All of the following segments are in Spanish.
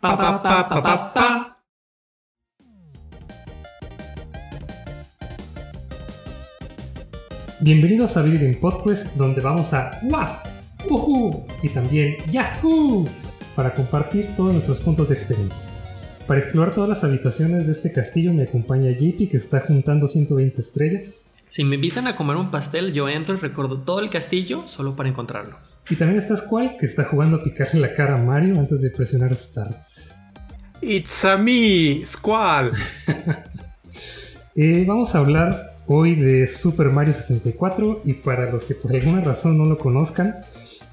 Pa, pa, pa, pa, pa, pa. Bienvenidos a Video Game Podcast, donde vamos a ¡Wah! ¡Woohoo! y también ¡Yahoo! para compartir todos nuestros puntos de experiencia. Para explorar todas las habitaciones de este castillo me acompaña JP que está juntando 120 estrellas. Si me invitan a comer un pastel, yo entro y recuerdo todo el castillo solo para encontrarlo. Y también está Squall que está jugando a picarle la cara a Mario antes de presionar Start. It's a me, Squall. Eh, vamos a hablar hoy de Super Mario 64 y para los que por alguna razón no lo conozcan,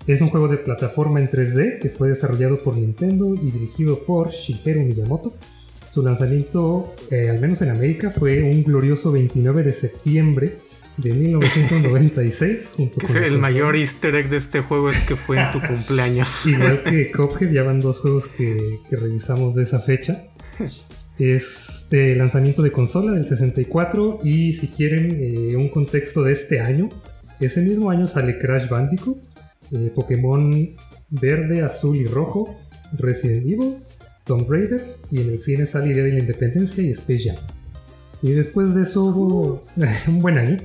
es un juego de plataforma en 3D que fue desarrollado por Nintendo y dirigido por Shigeru Miyamoto. Su lanzamiento, eh, al menos en América, fue un glorioso 29 de septiembre de 1996. junto con el mayor easter egg de este juego es que fue en tu cumpleaños. Igual que Cuphead, ya van dos juegos que, que revisamos de esa fecha. Es de lanzamiento de consola del 64 y si quieren eh, un contexto de este año, ese mismo año sale Crash Bandicoot, eh, Pokémon verde, azul y rojo, Resident Evil, Tomb Raider y en el cine sale Día de la Independencia y Space Jam. Y después de eso hubo un buen año.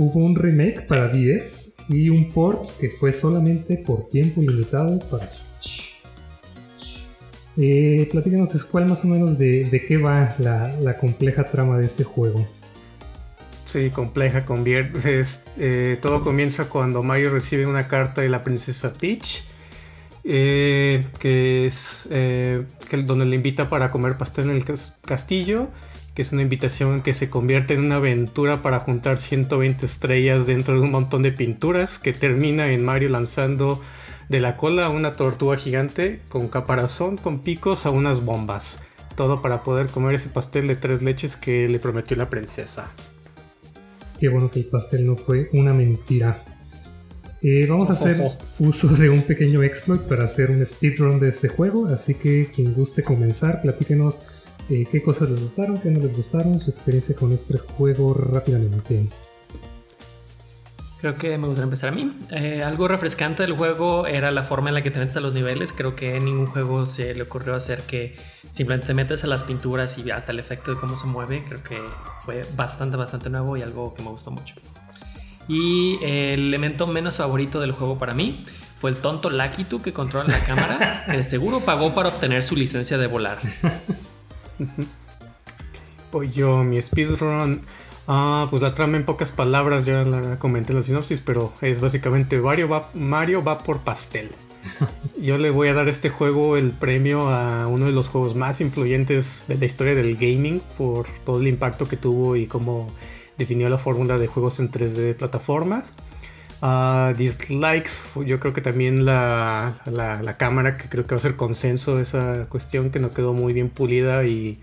Hubo un remake para 10 y un port que fue solamente por tiempo limitado para Switch. Eh, platícanos, Squall, más o menos de, de qué va la, la compleja trama de este juego. Sí, compleja, es, eh, todo comienza cuando Mario recibe una carta de la princesa Peach, eh, que es eh, que- donde le invita para comer pastel en el cas- castillo, que es una invitación que se convierte en una aventura para juntar 120 estrellas dentro de un montón de pinturas, que termina en Mario lanzando de la cola a una tortuga gigante con caparazón, con picos a unas bombas. Todo para poder comer ese pastel de tres leches que le prometió la princesa. Qué bueno que el pastel no fue una mentira. Eh, vamos a hacer uso de un pequeño exploit para hacer un speedrun de este juego, así que quien guste comenzar, platíquenos eh, qué cosas les gustaron, qué no les gustaron, su experiencia con este juego rápidamente. Creo que me gustaría empezar a mí. Eh, algo refrescante del juego era la forma en la que te metes a los niveles. Creo que en ningún juego se le ocurrió hacer que simplemente te metes a las pinturas y hasta el efecto de cómo se mueve. Creo que fue bastante, bastante nuevo y algo que me gustó mucho. Y el elemento menos favorito del juego para mí fue el tonto Lakitu que controla la cámara, que de seguro pagó para obtener su licencia de volar. Pues yo, mi speedrun. Ah, pues la trama en pocas palabras, ya la comenté en la sinopsis, pero es básicamente Mario va, Mario va por pastel. Yo le voy a dar a este juego el premio a uno de los juegos más influyentes de la historia del gaming por todo el impacto que tuvo y cómo definió la fórmula de juegos en 3D de plataformas. Ah, dislikes, yo creo que también la, la, cámara, que creo que va a ser consenso esa cuestión que no quedó muy bien pulida y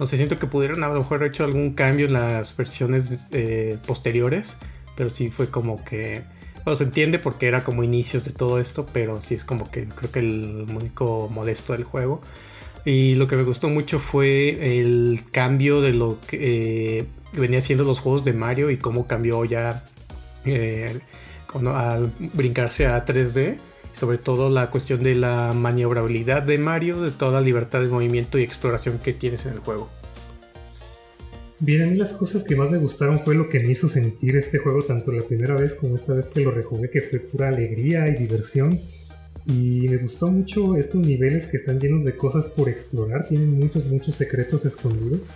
no sé, siento que pudieron a lo mejor haber hecho algún cambio en las versiones eh, posteriores, pero sí fue como que, bueno, se entiende porque era como inicios de todo esto, pero sí es como que creo que el único molesto del juego. Y lo que me gustó mucho fue el cambio de lo que eh, venía siendo los juegos de Mario y cómo cambió ya eh, al brincarse a 3D. Sobre todo la cuestión de la maniobrabilidad de Mario, de toda la libertad de movimiento y exploración que tienes en el juego. Bien, a mí las cosas que más me gustaron fue lo que me hizo sentir este juego tanto la primera vez como esta vez que lo rejugué, que fue pura alegría y diversión. Y me gustó mucho estos niveles que están llenos de cosas por explorar, tienen muchos, muchos secretos escondidos.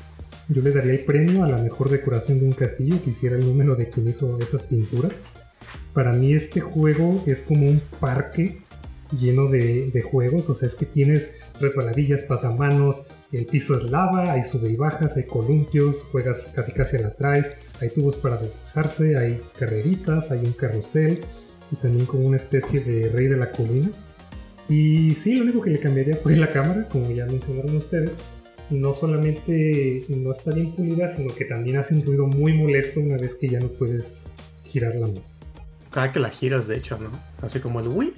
Yo le daría el premio a la mejor decoración de un castillo, quisiera el número de quien hizo esas pinturas. Para mí este juego es como un parque lleno de, juegos, o sea, es que tienes resbaladillas, pasamanos, el piso es lava, hay sube y bajas, hay columpios, juegas casi casi a la traes, hay tubos para deslizarse, hay carreritas, hay un carrusel y también como una especie de rey de la colina. Y sí, lo único que le cambiaría fue la cámara, como ya mencionaron ustedes. No solamente no está bien pulida, sino que también hace un ruido muy molesto una vez que ya no puedes girarla más. Cada que la giras, de hecho, ¿no? Así como el Wii.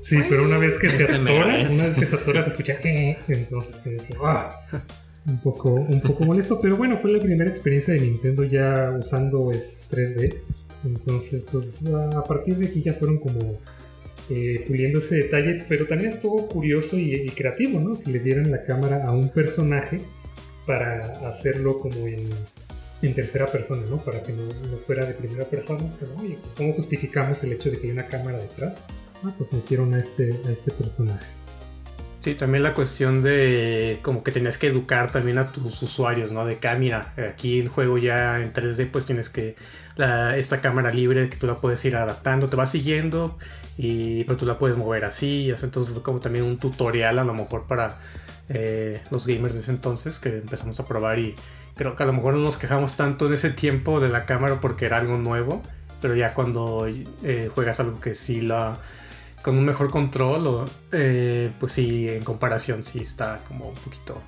Sí, pero una vez que se atora, una vez que se atora se escucha "Eh", entonces tienes que ah, un poco un poco molesto, pero bueno, fue la primera experiencia de Nintendo ya usando es 3D. Entonces, pues a partir de aquí ya fueron como eh, puliendo ese detalle, pero también estuvo curioso y, creativo, ¿no? Que le dieran la cámara a un personaje para hacerlo como en, tercera persona, ¿no? Para que no, fuera de primera persona, pero oye, pues ¿cómo justificamos el hecho de que hay una cámara detrás? Ah, pues metieron a este, a este personaje. Sí, también la cuestión de como que tenías que educar también a tus usuarios, ¿no? De que, ah, aquí el juego ya en 3D pues tienes que, esta cámara libre que tú la puedes ir adaptando, te va siguiendo, y, pero tú la puedes mover así, entonces como también un tutorial a lo mejor para eh, los gamers de ese entonces que empezamos a probar y creo que a lo mejor no nos quejamos tanto en ese tiempo de la cámara porque era algo nuevo, pero ya cuando eh, juegas algo que sí la con un mejor control, eh, pues sí, en comparación sí está como un poquito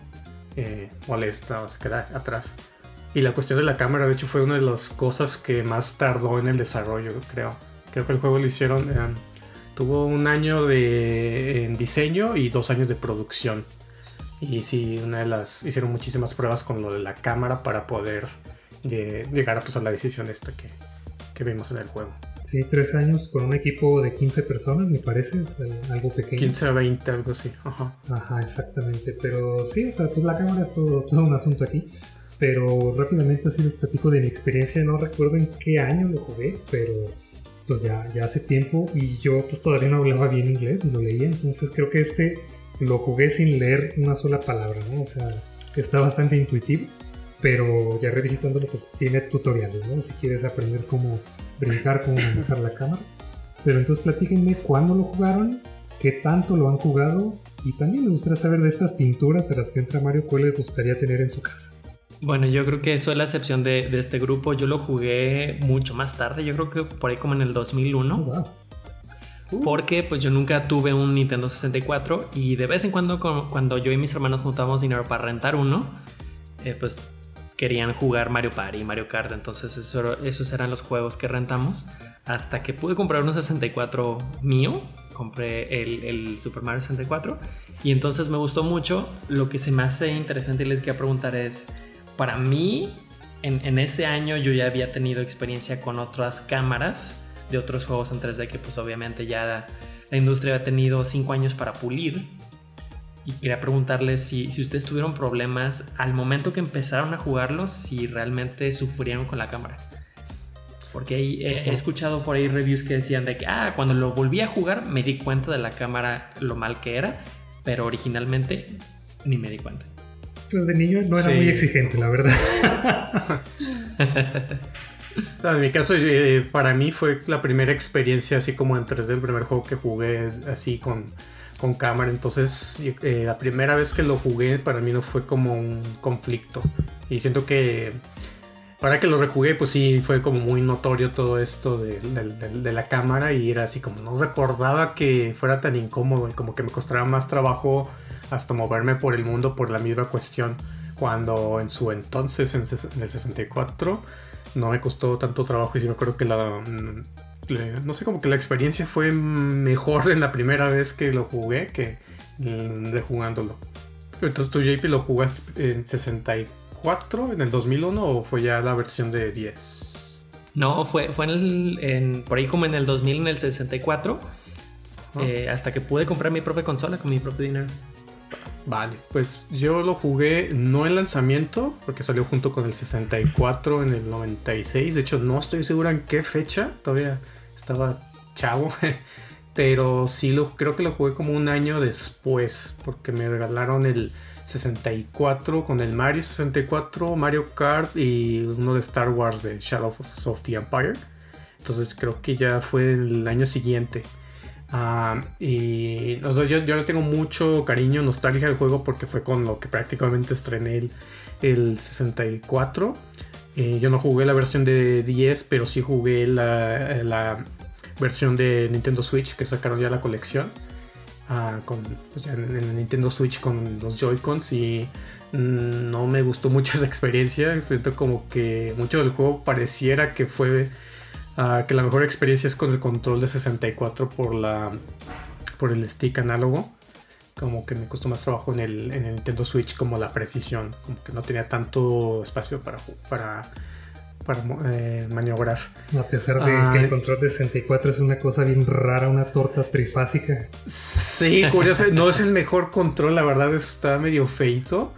eh, molesta o se queda atrás. Y la cuestión de la cámara, de hecho, fue una de las cosas que más tardó en el desarrollo, creo. Creo que el juego lo hicieron, eh, tuvo un año de en diseño y dos años de producción. Y sí, una de las, hicieron muchísimas pruebas con lo de la cámara para poder llegar a, pues, a la decisión esta que, que vimos en el juego. Sí, tres años con un equipo de 15 personas, me parece, algo pequeño. 15 a 20, algo así. Ajá. Ajá, exactamente. Pero sí, o sea, pues la cámara es todo, todo un asunto aquí. Pero rápidamente así les platico de mi experiencia. No recuerdo en qué año lo jugué, pero pues ya, ya hace tiempo. Y yo pues todavía no hablaba bien inglés, lo leía. Entonces creo que este lo jugué sin leer una sola palabra, ¿no? O sea, está bastante intuitivo. Pero ya revisitándolo, pues tiene tutoriales, ¿no? Si quieres aprender cómo brincar, cómo manejar la cámara. Pero entonces platíquenme cuándo lo jugaron, qué tanto lo han jugado y también me gustaría saber de estas pinturas a las que entra Mario, cuál le gustaría tener en su casa. Bueno, yo creo que eso es la excepción de, este grupo. Yo lo jugué mucho más tarde, yo creo que por ahí como en el 2001. Porque pues yo nunca tuve un Nintendo 64 y de vez en cuando cuando yo y mis hermanos juntábamos dinero para rentar uno, eh, pues querían jugar Mario Party Mario Kart. Entonces esos eran los juegos que rentamos. Hasta que pude comprar un 64 mío. Compré el, Super Mario 64. Y entonces me gustó mucho. Lo que se me hace interesante y les quiero preguntar es, para mí, en, ese año yo ya había tenido experiencia con otras cámaras de otros juegos en 3D que pues obviamente ya la industria había tenido 5 años para pulir y quería preguntarles si, si ustedes tuvieron problemas al momento que empezaron a jugarlos, si realmente sufrieron con la cámara. Porque he, escuchado por ahí reviews que decían de que, ah, cuando lo volví a jugar me di cuenta de la cámara lo mal que era, pero originalmente ni me di cuenta. Pues de niño no era muy exigente, la verdad. en mi caso, eh, para mí fue la primera experiencia así como en 3D, el primer juego que jugué así con con cámara. Entonces, eh, la primera vez que lo jugué para mí no fue como un conflicto. Y siento que para que lo rejugué, pues sí, fue como muy notorio todo esto de, la cámara. Y era así como no recordaba que fuera tan incómodo y como que me costaba más trabajo hasta moverme por el mundo por la misma cuestión. Cuando en su entonces, en, en el 64, no me costó tanto trabajo. Y sí me acuerdo que la no sé, como que la experiencia fue mejor en la primera vez que lo jugué que de jugándolo. Entonces tú, JP, lo jugaste en 64, en el 2001 o fue ya la versión de 10? No, fue, fue en, por ahí como en el 2000, en el 64, eh, hasta que pude comprar mi propia consola con mi propio dinero. Vale, pues yo lo jugué no en lanzamiento, porque salió junto con el 64 en el 96. De hecho, no estoy segura en qué fecha, todavía estaba chavo. Pero sí lo creo que lo jugué como un año después. Porque me regalaron el 64 con el Mario 64, Mario Kart y uno de Star Wars de Shadows of the Empire. Entonces creo que ya fue el año siguiente. Y yo, yo, le tengo mucho cariño, nostalgia al juego porque fue con lo que prácticamente estrené el, el 64. Eh, yo no jugué la versión de 10, pero sí jugué la, versión de Nintendo Switch que sacaron ya la colección. Ah, con, pues en, Nintendo Switch con los Joy-Cons y mm, no me gustó mucho esa experiencia. Siento como que mucho del juego pareciera que fue ah, que la mejor experiencia es con el control de 64 por la por el stick análogo como que me costó más trabajo en el, Nintendo Switch como la precisión, como que no tenía tanto espacio para, para para eh, maniobrar. A pesar de que el control de 64 es una cosa bien rara, una torta trifásica. Sí, curioso, no es el mejor control, la verdad está medio feito.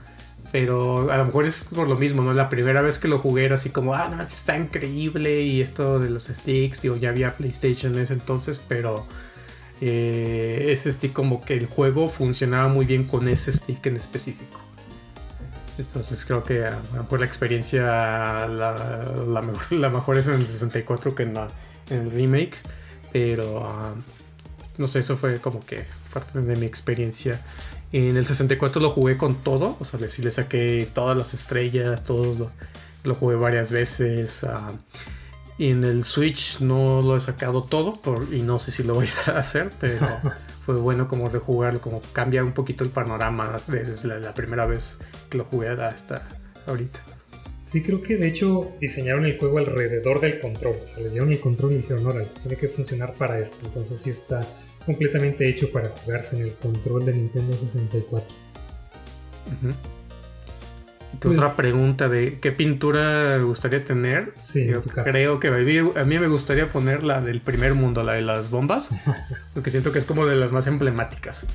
Pero a lo mejor es por lo mismo, ¿no? La primera vez que lo jugué era así como, ah, no, está increíble. Y esto de los sticks, digo, ya había PlayStation en ese entonces, pero eh, ese stick como que el juego funcionaba muy bien con ese stick en específico. Entonces creo que por la experiencia la, mejor, es en el 64 que en, el remake. Pero ah, no sé, eso fue como que parte de mi experiencia. En el 64 lo jugué con todo, o sea, sí le saqué todas las estrellas, todo lo, jugué varias veces. Ah, y en el Switch no lo he sacado todo y no sé si lo voy a hacer, pero fue bueno como rejugarlo, como cambiar un poquito el panorama desde la, primera vez que lo jugué hasta ahorita. Sí, creo que de hecho diseñaron el juego alrededor del control. O sea, les dieron el control y dijeron, órale, tiene que funcionar para esto. Entonces sí está completamente hecho para jugarse en el control de Nintendo 64. Pues, otra pregunta de qué pintura me gustaría tener. Sí, Yo creo que a mí, me gustaría poner la del primer mundo, la de las bombas, porque siento que es como de las más emblemáticas.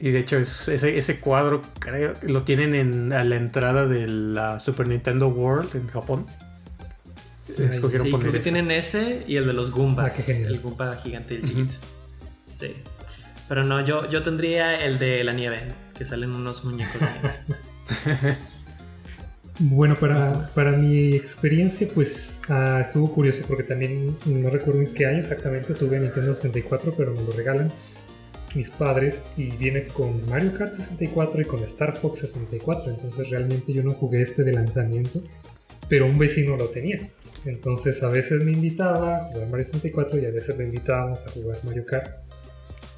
Y de hecho ese, cuadro creo lo tienen en, a la entrada de la Super Nintendo World en Japón. Escogieron sí, creo que tienen ese y el de los Goombas. Ah, el Goomba gigante del Sí. Pero no, yo, yo tendría el de la nieve que salen unos muñecos Bueno, para, para, mi experiencia, pues ah, estuvo curioso porque también no recuerdo en qué año exactamente tuve Nintendo 64, pero me lo regalan mis padres y viene con Mario Kart 64 y con Star Fox 64. Entonces realmente yo no jugué este de lanzamiento, pero un vecino lo tenía. Entonces a veces me invitaba a jugar Mario 64 y a veces le invitábamos a jugar Mario Kart.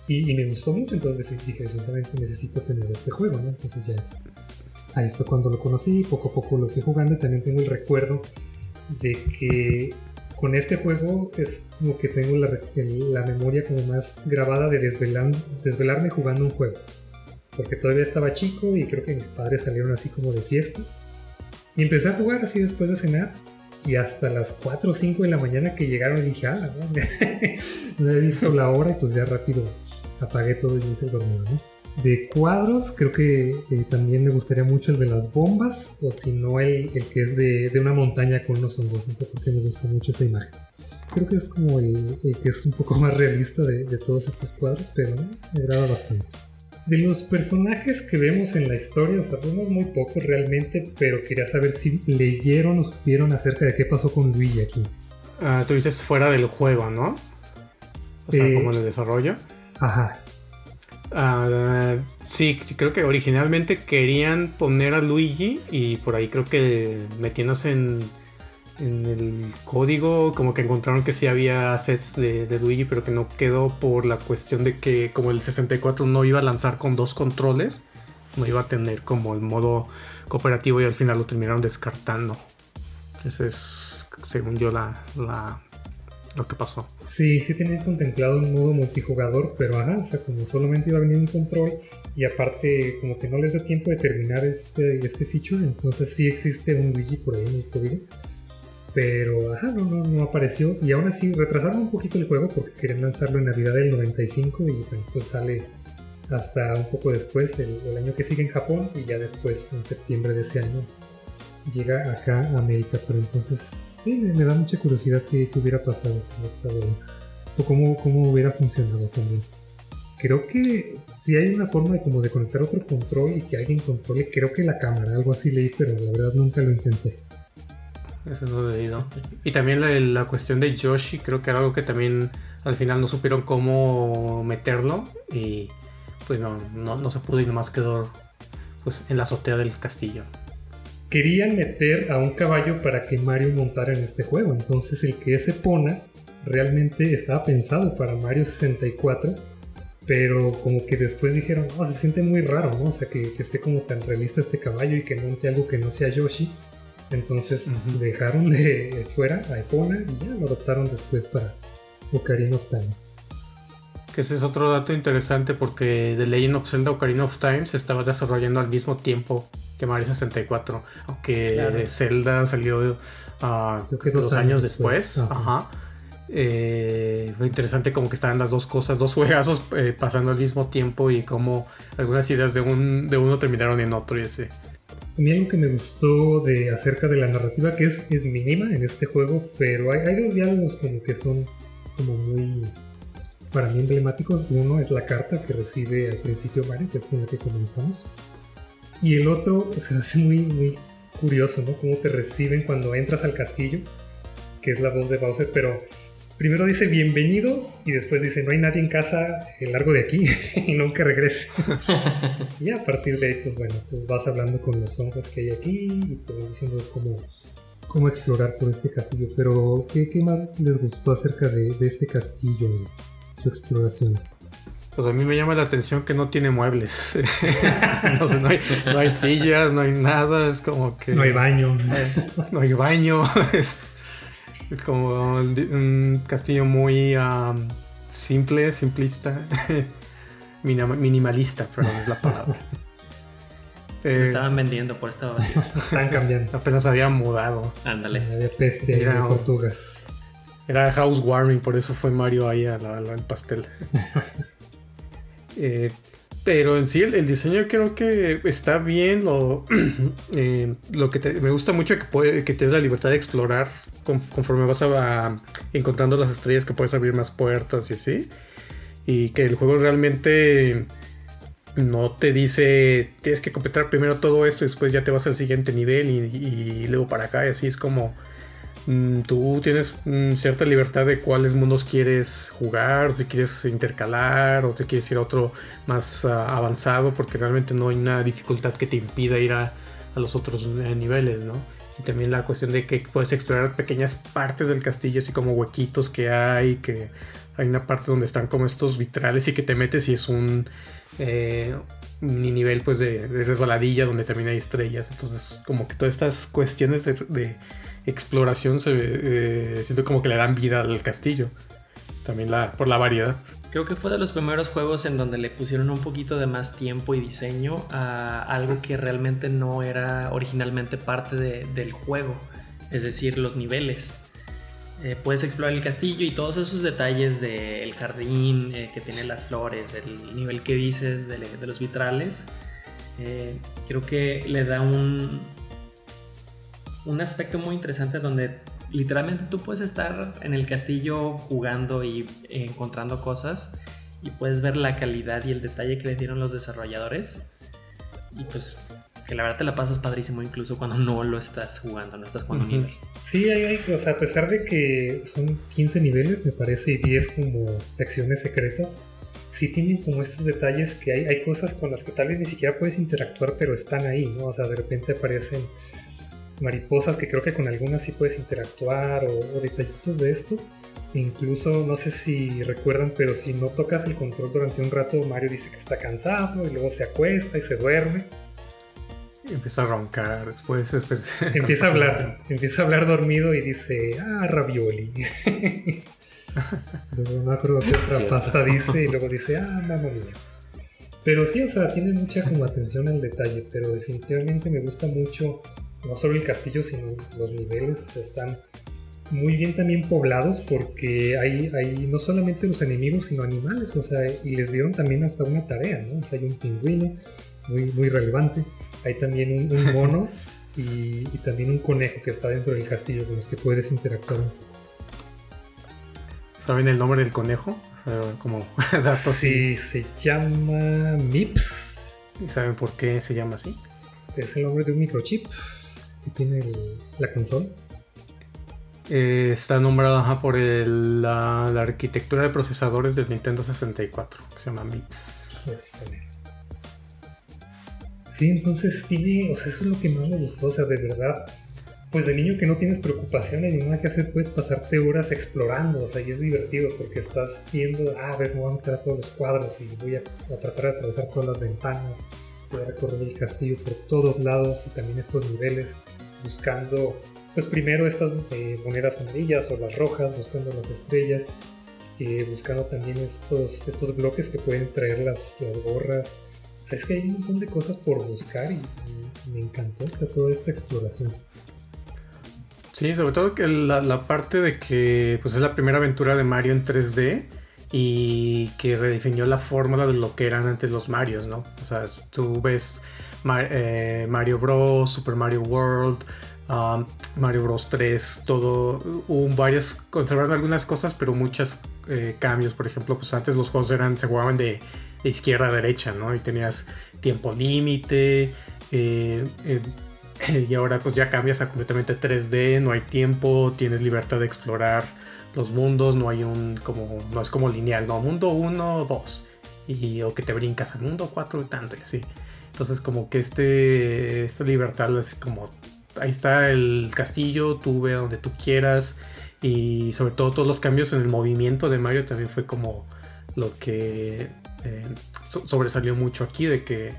Y, me gustó mucho, entonces dije, definitivamente necesito tener este juego, ¿no? Entonces ya ahí fue cuando lo conocí, poco a poco lo fui jugando y también tengo el recuerdo de que con este juego es como que tengo la, la memoria como más grabada de desvelar, desvelarme jugando un juego. Porque todavía estaba chico y creo que mis padres salieron así como de fiesta. Y empecé a jugar así después de cenar. Y hasta las 4 o 5 de la mañana que llegaron dije, ah, no, no he visto la hora y pues ya rápido apagué todo y hice el dormido, ¿no? De cuadros, creo que eh, también me gustaría mucho el de las bombas, o si no, el, el que es de, de, una montaña con unos hongos. No sé por qué me gusta mucho esa imagen. Creo que es como el, el que es un poco más realista de, de todos estos cuadros, pero me agrada bastante. De los personajes que vemos en la historia, o sea, vemos muy pocos realmente, pero quería saber si leyeron o supieron acerca de qué pasó con Luigi aquí. Uh, tú dices fuera del juego, ¿no? O sea, como en el desarrollo. Ajá. Ah, sí, creo que originalmente querían poner a Luigi y por ahí creo que metiéndose en, en el código como que encontraron que sí había sets de, de, Luigi pero que no quedó por la cuestión de que como el 64 no iba a lanzar con dos controles, no iba a tener como el modo cooperativo y al final lo terminaron descartando. Ese es, según yo, la, la lo que pasó. Sí, sí tenían contemplado un modo multijugador, pero ajá, o sea, como solamente iba a venir un control y aparte como que no les da tiempo de terminar este, este feature, entonces sí existe un Luigi por ahí en el código. Pero ajá, no, no, apareció y aún así retrasaron un poquito el juego porque querían lanzarlo en Navidad del 95 y pues sale hasta un poco después, el, año que sigue en Japón y ya después en septiembre de ese año llega acá a América, pero entonces sí, me, da mucha curiosidad qué, hubiera pasado O cómo, cómo hubiera funcionado también. Creo que si hay una forma de como de conectar otro control y que alguien controle, creo que la cámara, algo así leí, pero la verdad nunca lo intenté. Eso no. Y también la, la, cuestión de Yoshi, creo que era algo que también al final no supieron cómo meterlo y pues no, no, no se pudo y nomás quedó pues en la azotea del castillo querían meter a un caballo para que Mario montara en este juego. Entonces el que ese Epona realmente estaba pensado para Mario 64, pero como que después dijeron, no, se siente muy raro, ¿no? O sea, que, esté como tan realista este caballo y que monte algo que no sea Yoshi. Entonces dejaron de fuera a Epona y ya lo adoptaron después para Ocarina of Time. Que ese es otro dato interesante porque The Legend of Zelda Ocarina of Time se estaba desarrollando al mismo tiempo que Mario 64. Aunque Zelda salió uh, dos, años, después. Ajá. Eh, fue interesante como que estaban las dos cosas, dos juegazos eh, pasando al mismo tiempo y como algunas ideas de, un, de uno terminaron en otro y ese. A mí algo que me gustó de acerca de la narrativa, que es, es mínima en este juego, pero hay, hay dos diálogos como que son como muy, para mí, emblemáticos. Uno es la carta que recibe al principio Mario, que es con la que comenzamos. Y el otro se hace muy, muy curioso, ¿no? Cómo te reciben cuando entras al castillo, que es la voz de Bowser, pero primero dice bienvenido y después dice no hay nadie en casa largo de aquí y nunca regrese. y a partir de ahí, pues bueno, tú vas hablando con los hongos que hay aquí y te van diciendo cómo, cómo explorar por este castillo. Pero, ¿qué, qué más les gustó acerca de, de este castillo y su exploración? Pues a mí me llama la atención que no tiene muebles. no, sé, no, hay, no, hay, sillas, no hay nada, es como que... No hay baño. no hay baño, es como un castillo muy simple, simplista, minimalista, perdón, es la palabra. Eh, estaban vendiendo por esta vacío. Están cambiando. Apenas había mudado. Ándale. Había peste era, tortugas. Era housewarming, por eso fue Mario ahí al pastel. eh, pero en sí el, diseño creo que está bien. Lo, eh, lo que me gusta mucho que, puede, que te des la libertad de explorar conforme vas a, encontrando las estrellas que puedes abrir más puertas y así. Y que el juego realmente no te dice tienes que completar primero todo esto y después ya te vas al siguiente nivel y, luego para acá y así es como mm, tú tienes mm, cierta libertad de cuáles mundos quieres jugar, si quieres intercalar o si quieres ir a otro más ah, avanzado porque realmente no hay una dificultad que te impida ir a, los otros eh, niveles, ¿no? Y también la cuestión de que puedes explorar pequeñas partes del castillo, así como huequitos que hay, que hay una parte donde están como estos vitrales y que te metes y es un eh, nivel pues de, resbaladilla donde también hay estrellas. Entonces como que todas estas cuestiones de, exploración se eh, siento como que le dan vida al castillo. También la, por la variedad. Creo que fue de los primeros juegos en donde le pusieron un poquito de más tiempo y diseño a algo que realmente no era originalmente parte del juego, es decir, los niveles. Eh, puedes explorar el castillo y todos esos detalles del jardín eh, que tiene las flores, el nivel que dices de, los vitrales. Eh, creo que le da un, un aspecto muy interesante donde literalmente tú puedes estar en el castillo jugando y encontrando cosas y puedes ver la calidad y el detalle que le dieron los desarrolladores. Y pues que la verdad te la pasas padrísimo incluso cuando no lo estás jugando, no estás jugando un nivel. Sí, hay, hay, o sea, a pesar de que son 15 niveles, me parece, y 10 como secciones secretas, sí tienen como estos detalles que hay, hay cosas con las que tal vez ni siquiera puedes interactuar, pero están ahí, ¿no? O sea, de repente aparecen mariposas que creo que con algunas sí puedes interactuar o, detallitos de estos. incluso, no sé si recuerdan, pero si no tocas el control durante un rato, Mario dice que está cansado y luego se acuesta y se duerme. empieza a roncar, después, empieza a hablar, empieza a hablar dormido y dice, ah, ravioli. luego no acuerdo qué otra pasta dice y luego dice, ah, mamá mía. Pero sí, o sea, tiene mucha como atención al detalle, pero definitivamente me gusta mucho no solo el castillo, sino los niveles, o sea, están muy bien también poblados porque hay, hay no solamente los enemigos, sino animales, o sea, y les dieron también hasta una tarea, ¿no? O sea, hay un pingüino muy, muy relevante, hay también un, mono y, también un conejo que está dentro del castillo con los que puedes interactuar. ¿Saben el nombre del conejo? como datos. Sí, se llama Mips. ¿Y saben por qué se llama así? Es el nombre de un microchip que tiene la consola. Eh, está nombrada por la, arquitectura de procesadores del Nintendo 64, que se llama MIPS. Sí, entonces tiene, o sea, eso es lo que más me gustó, o sea, de verdad, pues de niño que no tienes preocupaciones ni nada que hacer, puedes pasarte horas explorando, o sea, y es divertido porque estás viendo, ah, a ver, me voy a meter a todos los cuadros y voy a, a tratar de atravesar todas las ventanas, voy a recorrer el castillo por todos lados y también estos niveles buscando, pues primero estas eh, monedas amarillas o las rojas, buscando las estrellas, eh, buscando también estos, estos bloques que pueden traer las, las gorras. O sea, es que hay un montón de cosas por buscar y, me encantó toda esta exploración. Sí, sobre todo que la, parte de que pues es la primera aventura de Mario en 3D y que redefinió la fórmula de lo que eran antes los Marios, ¿no? O sea, tú ves eh, Mario Bros, Super Mario World, um, Mario Bros 3, todo, hubo varias, conservaron algunas cosas, pero muchos eh, cambios, por ejemplo, pues antes los juegos eran, se jugaban de, izquierda a derecha, ¿no? Y tenías tiempo límite, eh, y ahora pues ya cambias a completamente 3D, no hay tiempo, tienes libertad de explorar los mundos, no hay un como no es como lineal, no, mundo 1, 2 y o que te brincas al mundo 4 y tanto y así. Entonces como que este esta libertad es como ahí está el castillo, tú ve donde tú quieras. Y sobre todo todos los cambios en el movimiento de Mario también fue como lo que eh, sobresalió mucho aquí de que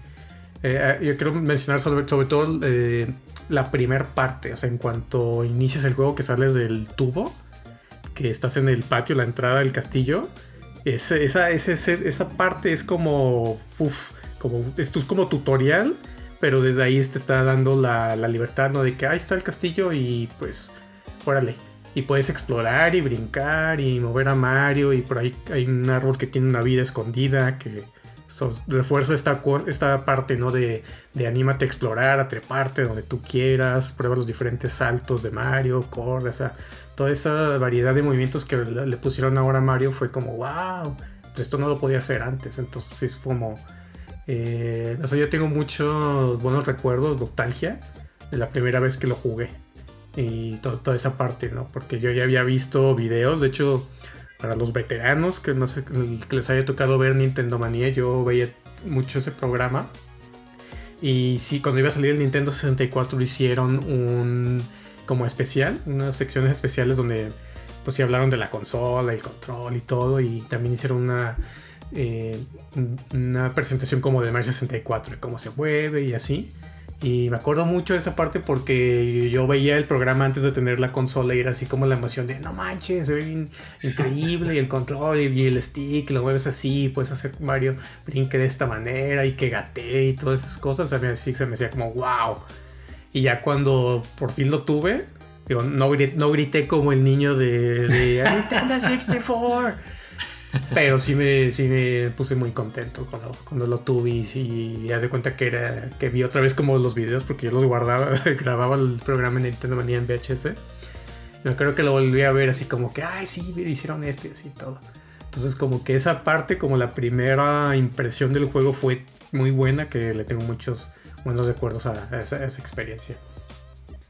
eh, yo quiero mencionar sobre, todo eh, la primera parte, o sea, en cuanto inicias el juego que sales del tubo, que estás en el patio, la entrada del castillo, esa, esa, parte es como, uf, como, esto es como tutorial, pero desde ahí te está dando la, la libertad, ¿no? De que ahí está el castillo y pues, órale. Y puedes explorar y brincar y mover a Mario y por ahí hay un árbol que tiene una vida escondida que refuerza esta, esta parte, ¿no? De, de anímate a explorar, a treparte donde tú quieras, prueba los diferentes saltos de Mario, corre, o sea, toda esa variedad de movimientos que le, pusieron ahora a Mario fue como, wow, esto no lo podía hacer antes, entonces es como, eh, o sea, yo tengo muchos buenos recuerdos, nostalgia, de la primera vez que lo jugué y toda esa parte, ¿no? Porque yo ya había visto videos, de hecho para los veteranos que no sé que les haya tocado ver Nintendo Manía, yo veía mucho ese programa. Y sí, cuando iba a salir el Nintendo 64 hicieron un como especial, unas secciones especiales donde pues sí hablaron de la consola, el control y todo. Y también hicieron una, eh, una presentación como de Mario 64, de cómo se mueve y así. Y me acuerdo mucho de esa parte porque yo veía el programa antes de tener la consola y era así como la emoción de no manches, se ve increíble y el control y el stick, lo mueves así, puedes hacer Mario brinque de esta manera y que gate y todas esas cosas. A mí así se me hacía como wow. Y ya cuando por fin lo tuve, digo, no grité, no grité como el niño de, de Nintendo 64. Pero sí me, sí me puse muy contento cuando, cuando lo tuve y, y de cuenta que era que vi otra vez como los videos porque yo los guardaba, grababa el programa en Nintendo Manía en VHS. Yo creo que lo volví a ver así como que, ay, sí, hicieron esto y así todo. Entonces como que esa parte, como la primera impresión del juego fue muy buena, que le tengo muchos buenos recuerdos a, esa, experiencia.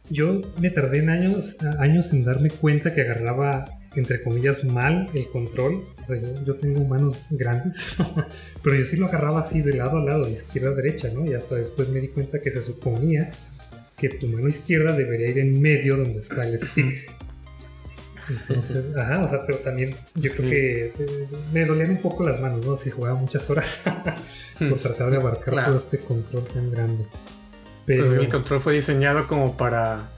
Yo me tardé en años, años en darme cuenta que agarraba entre comillas, mal el control. Sea, yo, tengo manos grandes, pero yo sí lo agarraba así de lado a lado, de izquierda a derecha, ¿no? Y hasta después me di cuenta que se suponía que tu mano izquierda debería ir en medio donde está el stick. Entonces, ajá, o sea, pero también yo creo que eh, me dolían un poco las manos, ¿no? Si jugaba muchas horas por tratar de abarcar todo este control tan grande. Pues pero... el control fue diseñado como para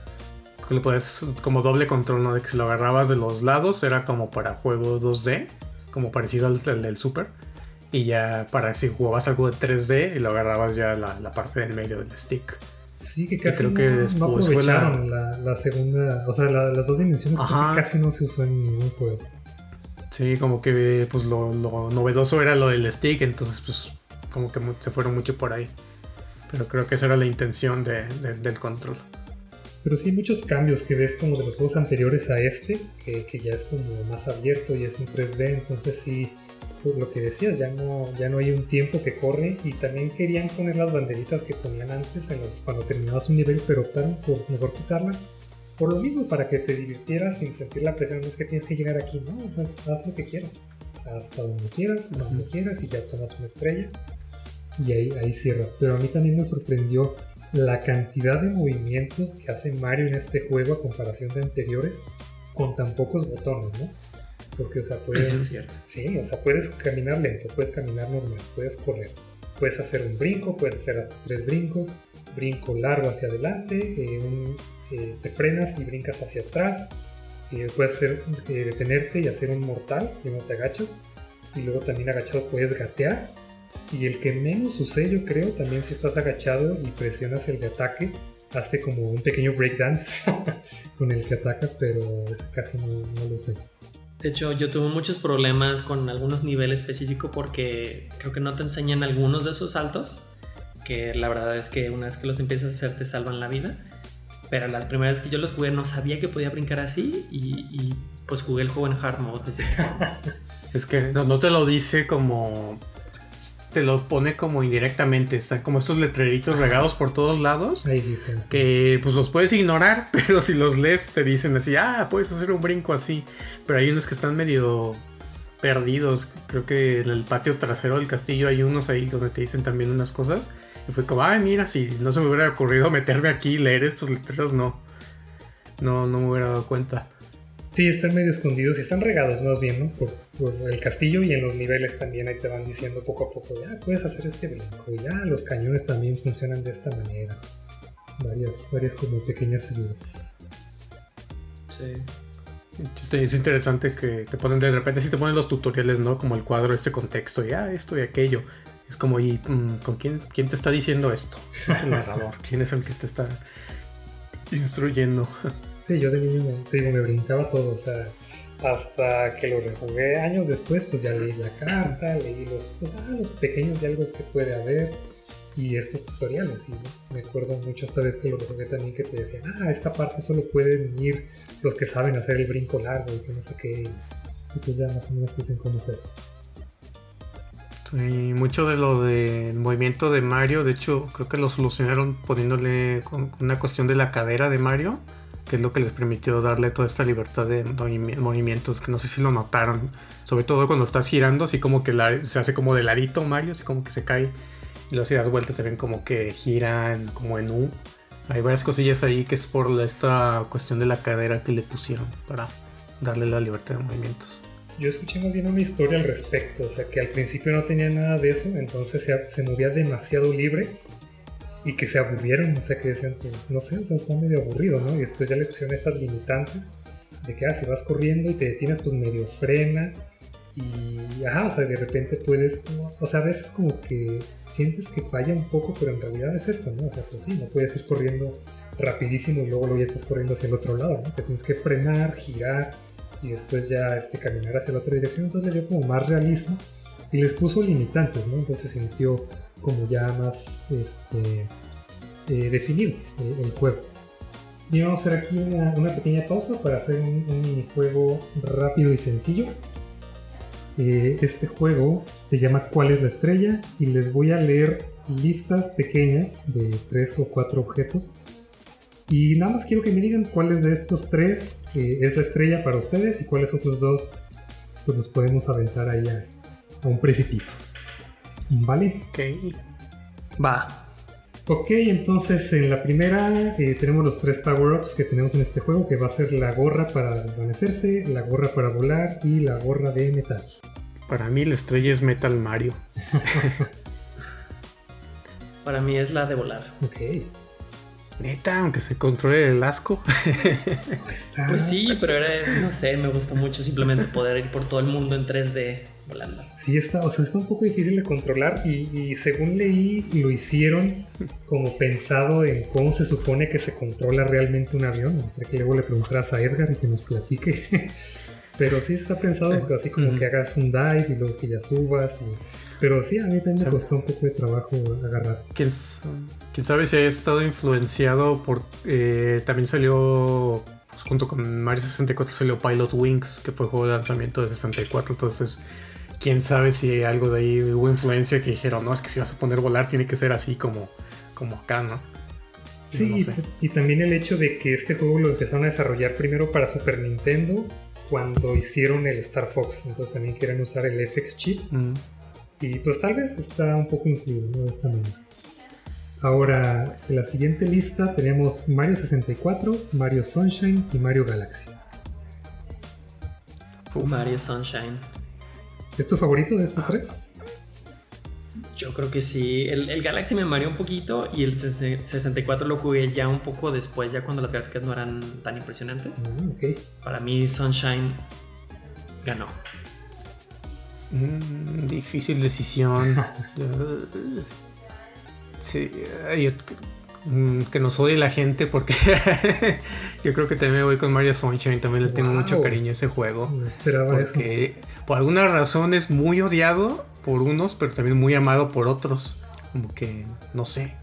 puedes como doble control, ¿no? De que si lo agarrabas de los lados era como para juego 2D, como parecido al, del Super. Y ya para si jugabas algo de 3D y lo agarrabas ya la, la parte del medio del stick. Sí, que casi creo no, que después fue la... la... segunda, o sea, las dos dimensiones casi no se usó en ningún juego. Sí, como que pues lo, lo, novedoso era lo del stick, entonces pues como que se fueron mucho por ahí. Pero creo que esa era la intención de, del control. Pero sí hay muchos cambios que ves como de los juegos anteriores a este, que, ya es como más abierto y es en 3D, entonces sí, por lo que decías, ya no, ya no hay un tiempo que corre y también querían poner las banderitas que ponían antes en los, cuando terminabas un nivel, pero optaron por mejor quitarlas. Por lo mismo, para que te divirtieras sin sentir la presión, no es que tienes que llegar aquí, no, o sea, haz lo que quieras, hasta donde quieras, cuando quieras y ya tomas una estrella y ahí, ahí cierras. Pero a mí también me sorprendió la cantidad de movimientos que hace Mario en este juego a comparación de anteriores con tan pocos botones, ¿no? Porque, o sea, puedes. Sí, o sea, puedes caminar lento, puedes caminar normal, puedes correr, puedes hacer un brinco, puedes hacer hasta tres brincos, brinco largo hacia adelante, eh, eh, te frenas y brincas hacia atrás, eh, puedes hacer, detenerte y hacer un mortal, no te agachas, y luego también agachado puedes gatear Y el que menos usé, yo creo, también si estás agachado y presionas el de ataque, hace como un pequeño breakdance con el que ataca, pero casi no, no lo usé. De hecho, yo tuve muchos problemas con algunos niveles específicos porque creo que no te enseñan algunos de esos saltos, que la verdad es que una vez que los empiezas a hacer te salvan la vida. Pero las primeras que yo los jugué no sabía que podía brincar así y, pues jugué el juego en hard mode. es que no, no te lo dice como te lo pone como indirectamente. Están como estos letreritos regados por todos lados. Ahí dicen. Que pues los puedes ignorar, pero si los lees te dicen así, ah, puedes hacer un brinco así. Pero hay unos que están medio perdidos. Creo que en el patio trasero del castillo hay unos ahí donde te dicen también unas cosas. Y fue como, ay, mira, si no se me hubiera ocurrido meterme aquí y leer estos letreros, no. No, no me hubiera dado cuenta. Sí, están medio escondidos y están regados más bien, ¿no? Por, el castillo y en los niveles también ahí te van diciendo poco a poco, ya puedes hacer este brinco, ya los cañones también funcionan de esta manera. Varias, varias como pequeñas ayudas. Sí. Es interesante que te ponen de repente si te ponen los tutoriales, ¿no? Como el cuadro, este contexto, ya esto y aquello. Es como, ¿y mm, con quién, quién te está diciendo esto? Es el narrador, ¿quién es el que te está instruyendo? Sí, yo de niño me, te digo, me brincaba todo, o sea, hasta que lo rejugué años después, pues ya leí la carta, leí los, pues, ah, los pequeños diálogos que puede haber y estos tutoriales. Y me acuerdo mucho esta vez que lo rejugué también que te decían, ah, esta parte solo pueden ir los que saben hacer el brinco largo y que no sé qué. Y pues ya más o menos te dicen cómo hacerlo. Y mucho de lo del movimiento de Mario, de hecho, creo que lo solucionaron poniéndole una cuestión de la cadera de Mario que es lo que les permitió darle toda esta libertad de movimientos, que no sé si lo notaron, sobre todo cuando estás girando, así como que se hace como de ladito Mario, así como que se cae, y luego si das vuelta también como que giran como en U. Hay varias cosillas ahí que es por esta cuestión de la cadera que le pusieron para darle la libertad de movimientos. Yo escuché más bien una historia al respecto, o sea que al principio no tenía nada de eso, entonces se, se movía demasiado libre y que se aburrieron, o sea, que decían, pues no sé, o sea, está medio aburrido, ¿no? Y después ya le pusieron estas limitantes de que, ah, si vas corriendo y te detienes, pues medio frena y, ajá, o sea, de repente puedes, o sea, a veces como que sientes que falla un poco, pero en realidad es esto, ¿no? O sea, pues sí, no puedes ir corriendo rapidísimo y luego, luego ya estás corriendo hacia el otro lado, ¿no? Te tienes que frenar, girar y después ya este, caminar hacia la otra dirección, entonces le dio como más realismo y les puso limitantes, ¿no? Entonces se sintió como ya más este, eh, definido el, juego. Y vamos a hacer aquí una, pequeña pausa para hacer un, minijuego rápido y sencillo. Eh, este juego se llama ¿Cuál es la estrella? Y les voy a leer listas pequeñas de tres o cuatro objetos. Y nada más quiero que me digan cuáles de estos tres eh, es la estrella para ustedes y cuáles otros dos pues los podemos aventar ahí a un precipicio. ¿Vale? Ok. Va. Ok, entonces en la primera eh, tenemos los tres power-ups que tenemos en este juego, que va a ser la gorra para desvanecerse, la gorra para volar y la gorra de metal. Para mí la estrella es Metal Mario. para mí es la de volar. Ok. Neta, aunque se controle el asco. pues sí, pero era, no sé, me gustó mucho simplemente poder ir por todo el mundo en 3D volando. Sí, está, o sea, está un poco difícil de controlar y, según leí, lo hicieron como pensado en cómo se supone que se controla realmente un avión. Me gustaría que luego le preguntaras a Edgar y que nos platique. Pero sí está pensado así como que hagas un dive y luego que ya subas. Pero sí, a mí también me costó un poco de trabajo agarrar. ¿Quién, sabe si haya estado influenciado por... Eh, también salió pues, junto con Mario 64 salió Pilot Wings, que fue juego de lanzamiento de 64. Entonces quién sabe si algo de ahí hubo influencia que dijeron, no, es que si vas a poner volar tiene que ser así como, como acá, ¿no? Sí, y también el hecho de que este juego lo empezaron a desarrollar primero para Super Nintendo cuando hicieron el Star Fox, entonces también quieren usar el FX chip. Mm. Y pues tal vez está un poco influido de esta manera. Ahora, en la siguiente lista tenemos Mario 64, Mario Sunshine y Mario Galaxy. Mario Sunshine. ¿Es tu favorito de estos tres? Yo creo que sí. El, Galaxy me mareó un poquito y el 64 lo jugué ya un poco después, ya cuando las gráficas no eran tan impresionantes. Ah, Para mí Sunshine ganó. Mm, difícil decisión. sí, yo, mm, que nos odie la gente porque yo creo que también me voy con Mario Sunshine. También le tengo mucho cariño a ese juego. No esperaba porque por alguna razón es muy odiado por unos, pero también muy amado por otros. Como que, no sé.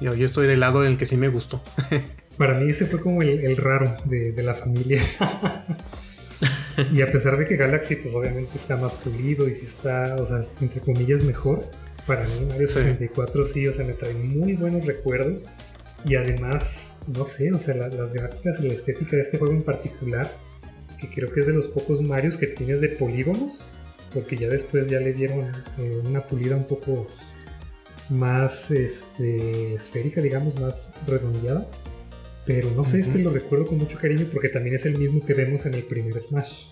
Yo, yo estoy del lado en el que sí me gustó. Para mí ese fue como el, raro de, de la familia. y a pesar de que Galaxy, pues obviamente está más pulido y si está, o sea, entre comillas, mejor, para mí Mario 64 sí, o sea, me trae muy buenos recuerdos. Y además, no sé, o sea, las gráficas y la estética de este juego en particular, que creo que es de los pocos Marios que tienes de polígonos, porque ya después ya le dieron eh, una pulida un poco más este, esférica, digamos, más redondeada. Pero no sé, este lo recuerdo con mucho cariño porque también es el mismo que vemos en el primer Smash.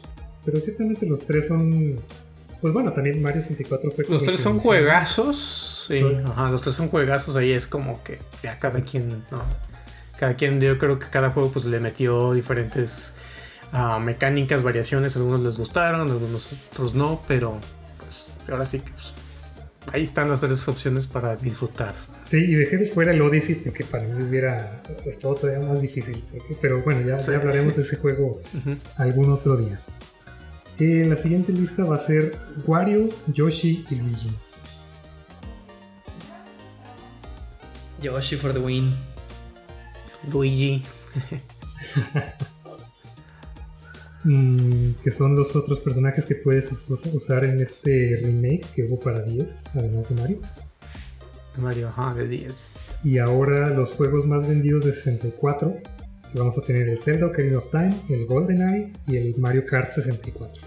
Pero ciertamente los tres son. Pues bueno, también Mario 64 fue. Los tres son juegazos. Sí, ajá, los tres son juegazos. Ahí es como que ya cada quien. ¿no? Cada quien, yo creo que cada juego pues le metió diferentes ah, mecánicas, variaciones. Algunos les gustaron, algunos otros no. Pero pues ahora sí que pues, ahí están las tres opciones para disfrutar. Sí, y dejé de fuera el Odyssey porque para mí hubiera estado todavía más difícil. Pero bueno, ya, hablaremos de ese juego algún otro día. Eh, la siguiente lista va a ser Wario, Yoshi y Luigi. Yoshi for the win. Luigi. Mm, que son los otros personajes que puedes usar en este remake que hubo para 10, además de Mario. Mario, ajá, de 10. Y ahora los juegos más vendidos de 64, que vamos a tener el Zelda Ocarina of Time, el GoldenEye y el Mario Kart 64.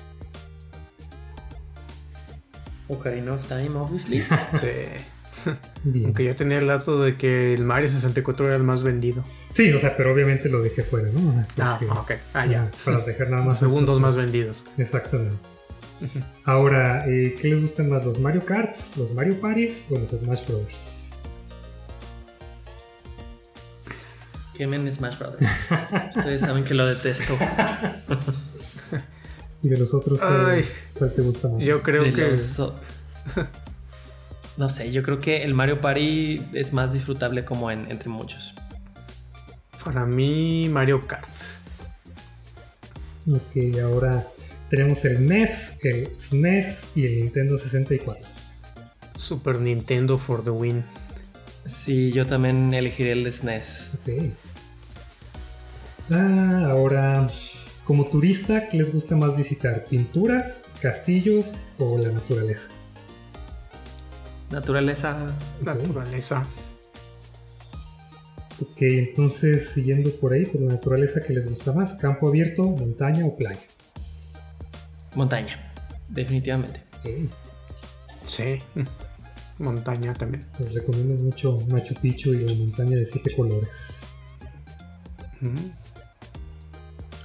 Ocarina of Time, obviously. sí. Aunque yo tenía el dato de que el Mario 64 era el más vendido. Sí, o sea, pero obviamente lo dejé fuera, ¿no? ah, ok. Ah, ya. Para dejar nada más. Los segundos más vendidos. Exactamente. Ahora, eh, ¿qué les gustan más? ¿Los Mario Karts, los Mario Parties o los Smash Brothers? Quemen Smash Brothers. Ustedes saben que lo detesto. ¿Y de los otros cuál, te gusta más? Yo creo que. No sé, yo creo que el Mario Party es más disfrutable como en, entre muchos. Para mí, Mario Kart. Ok, ahora tenemos el NES, el SNES y el Nintendo 64. Super Nintendo for the win. Sí, yo también elegiré el SNES. Ok. Ah, ahora, como turista, ¿qué les gusta más visitar? ¿Pinturas, castillos o la naturaleza? Naturaleza. Naturaleza. Ok, entonces siguiendo por ahí, por la naturaleza que les gusta más, campo abierto, montaña o playa. Montaña, definitivamente. Sí, montaña también. Les recomiendo mucho Machu Picchu y la montaña de siete colores.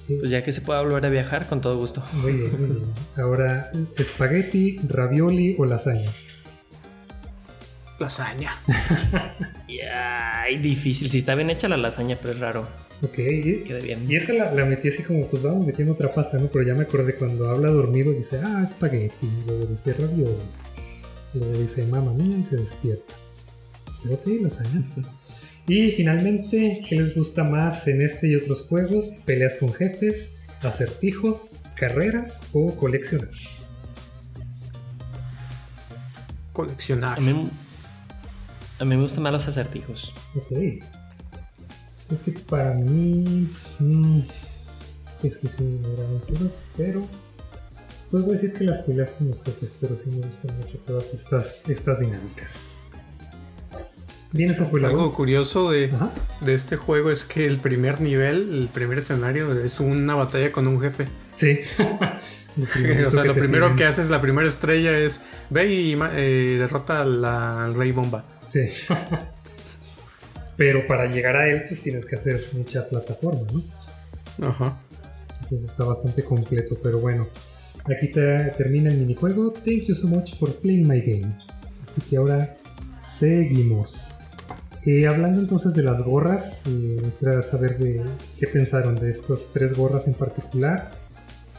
Pues ya que se pueda volver a viajar, con todo gusto. Muy bien, muy bien. Ahora, espagueti, ravioli o lasaña. Lasaña. Ay, difícil. Si está bien hecha la lasaña, pero es raro. Ok, y, y esa la, metí así como, pues vamos metiendo otra pasta, ¿no? Pero ya me acordé cuando habla dormido, dice, ah, espagueti, luego dice ravioli, luego dice, mamá mía, y se despierta. Ok, lasaña. Y finalmente, ¿qué les gusta más en este y otros juegos? ¿Peleas con jefes, acertijos, carreras o coleccionar? Coleccionar. A mí me gustan más los acertijos. Ok. Creo que para mí. Mm, es que sí, me aventuras, pero. Pues voy a decir que las peleas con los jefes, pero sí me gustan mucho todas estas, estas dinámicas. Bien, eso fue Algo curioso de, de, este juego es que el primer nivel, el primer escenario, es una batalla con un jefe. Sí. o sea, lo primero que haces, la primera estrella es ve y eh, derrota al Rey Bomba. Sí. Pero para llegar a él, pues tienes que hacer mucha plataforma, ¿no? Ajá. Entonces está bastante completo, pero bueno. Aquí te, termina el minijuego. Thank you so much for playing my game. Así que ahora seguimos. Eh, hablando entonces de las gorras, eh, me gustaría saber de qué pensaron de estas tres gorras en particular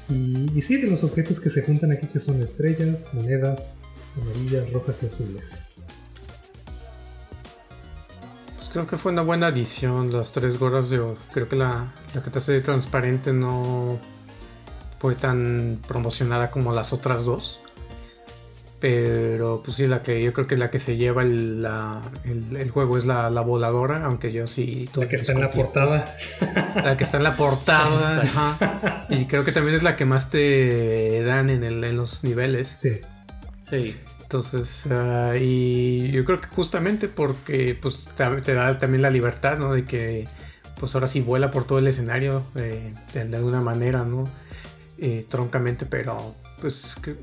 Y, y sí, de los objetos que se juntan aquí que son estrellas, monedas, amarillas, rojas y azules. Creo que fue una buena adición las tres gorras de Creo que la, la que te hace transparente no fue tan promocionada como las otras dos. Pero pues sí, la que yo creo que la que se lleva el, la- el- el juego es la, la voladora, aunque yo sí... La que está en la portada. la que está en la portada. ajá. Y creo que también es la que más te dan en, el- en los niveles. Sí. Sí. Entonces, ah, y yo creo que justamente porque pues te, da también la libertad, ¿no? De que pues ahora sí vuela por todo el escenario eh, de, de alguna manera, ¿no? Eh, troncamente, pero pues que-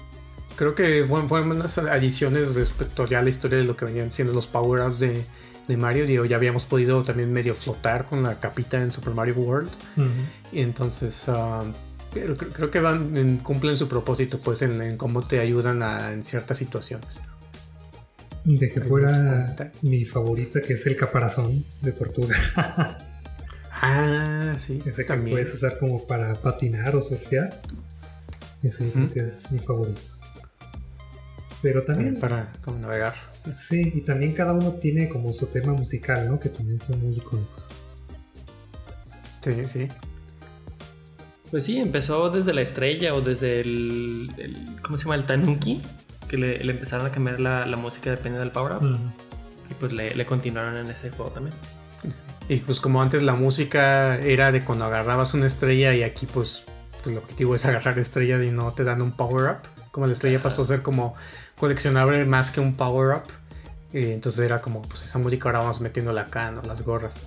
creo que fueron, fueron unas adiciones respecto ya a la historia de lo que venían siendo los power-ups de, de Mario. Digo, ya habíamos podido también medio flotar con la capita en Super Mario World. Y entonces, ah, pero cre- creo que van, en- cumplen su propósito, pues, en, en cómo te ayudan a- en ciertas situaciones. De que Hay fuera mi favorita, que es el caparazón de tortuga. Ah, sí, Ese que también. puedes usar como para patinar o surfear. Ese creo Ujú. que es mi favorito. Pero también, Para como navegar. sí, y también cada uno tiene como su tema musical, ¿no? Que también son muy icónicos. Sí, sí. Pues sí, empezó desde la estrella o desde el, el- ¿cómo se llama? El tanuki, que le, le empezaron a cambiar la, la música dependiendo del power up. Ujú. Y pues le, le continuaron en ese juego también. Y pues como antes la música era de cuando agarrabas una estrella y aquí pues, pues, el objetivo es agarrar estrella y no te dan un power up. Como la estrella Ajá. pasó a ser como coleccionable más que un power up. Y entonces era como pues esa música ahora vamos metiéndola acá, ¿no? Las gorras.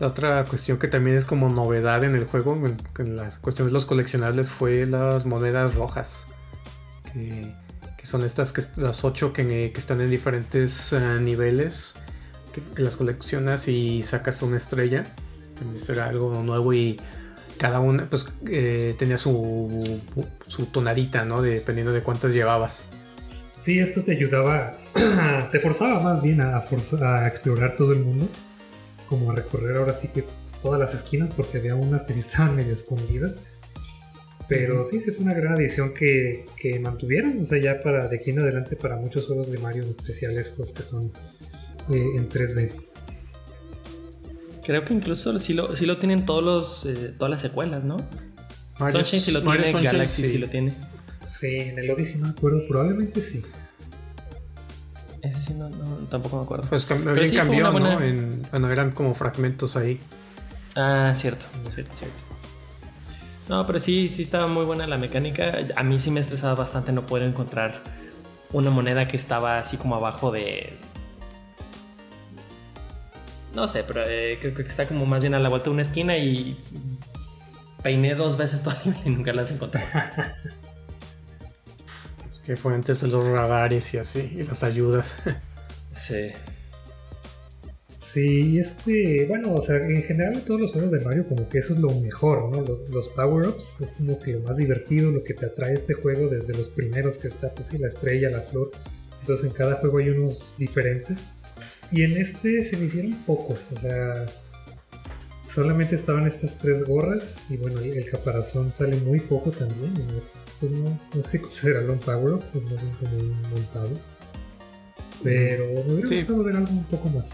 La otra cuestión que también es como novedad en el juego, en, en la cuestión de los coleccionables, fue las monedas rojas. Que, son estas, que, las ocho que, que están en diferentes eh, niveles que, las coleccionas y sacas una estrella. También será algo nuevo y cada una pues eh, tenía su, su tonadita, ¿no? De- dependiendo de cuántas llevabas. Sí, esto te ayudaba, te forzaba más bien a, forza- a explorar todo el mundo, como a recorrer ahora sí que todas las esquinas, porque había unas que sí estaban medio escondidas. Pero sí, sí fue una gran adición que, que mantuvieron, o sea, ya para de aquí en adelante para muchos juegos de Mario, en especial estos que son eh, en 3D. Creo que incluso sí lo, sí lo tienen todos los, eh, todas las secuelas, ¿no? Mario- Sunshine sí lo Mario tiene, Sunshine, Galaxy sí. sí. lo tiene. Sí, en el Odyssey no me acuerdo, probablemente sí. Ese sí no, no, tampoco me acuerdo. Pues cam- bien sí cambió, una ¿no? buena- En, bueno, eran como fragmentos ahí. Ah, cierto, cierto, cierto. No, pero sí, sí estaba muy buena la mecánica. A mí sí me estresaba bastante no poder encontrar una moneda que estaba así como abajo de... No sé, pero eh, creo que está como más bien a la vuelta de una esquina y peiné dos veces todo y nunca las encontré. Que fue antes de los radares y así, y las ayudas. Sí, Sí. y este, bueno, o sea, en general en todos los juegos de Mario como que eso es lo mejor, ¿no? Los, los power-ups es como que lo más divertido, lo que te atrae este juego desde los primeros que está, pues sí, la estrella, la flor. Entonces en cada juego hay unos diferentes. Y en este se me hicieron pocos, o sea, solamente estaban estas tres gorras y bueno, el, caparazón sale muy poco también. y no, es- pues no, no sé si considerarlo un power-up, es más bien como un montado. Pero me hubiera Sí. gustado ver algo un poco más.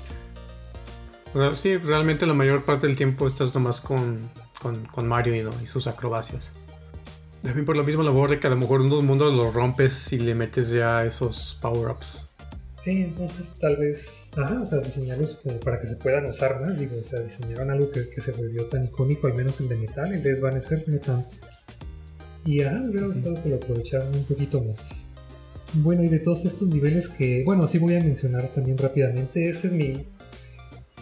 Sí, realmente la mayor parte del tiempo estás nomás con, con, con Mario y, ¿no? y sus acrobacias. También por lo mismo labor de que a lo mejor unos mundos los rompes y le metes ya esos power-ups. Sí, entonces tal vez, ajá, o sea, diseñarlos como para que se puedan usar más, digo, o sea, diseñaron algo que, se volvió tan icónico, al menos el de metal, el de desvanecer tanto. Y ajá, me hubiera gustado que lo aprovecharan un poquito más. Bueno, y de todos estos niveles que, bueno, sí voy a mencionar también rápidamente, este es mi,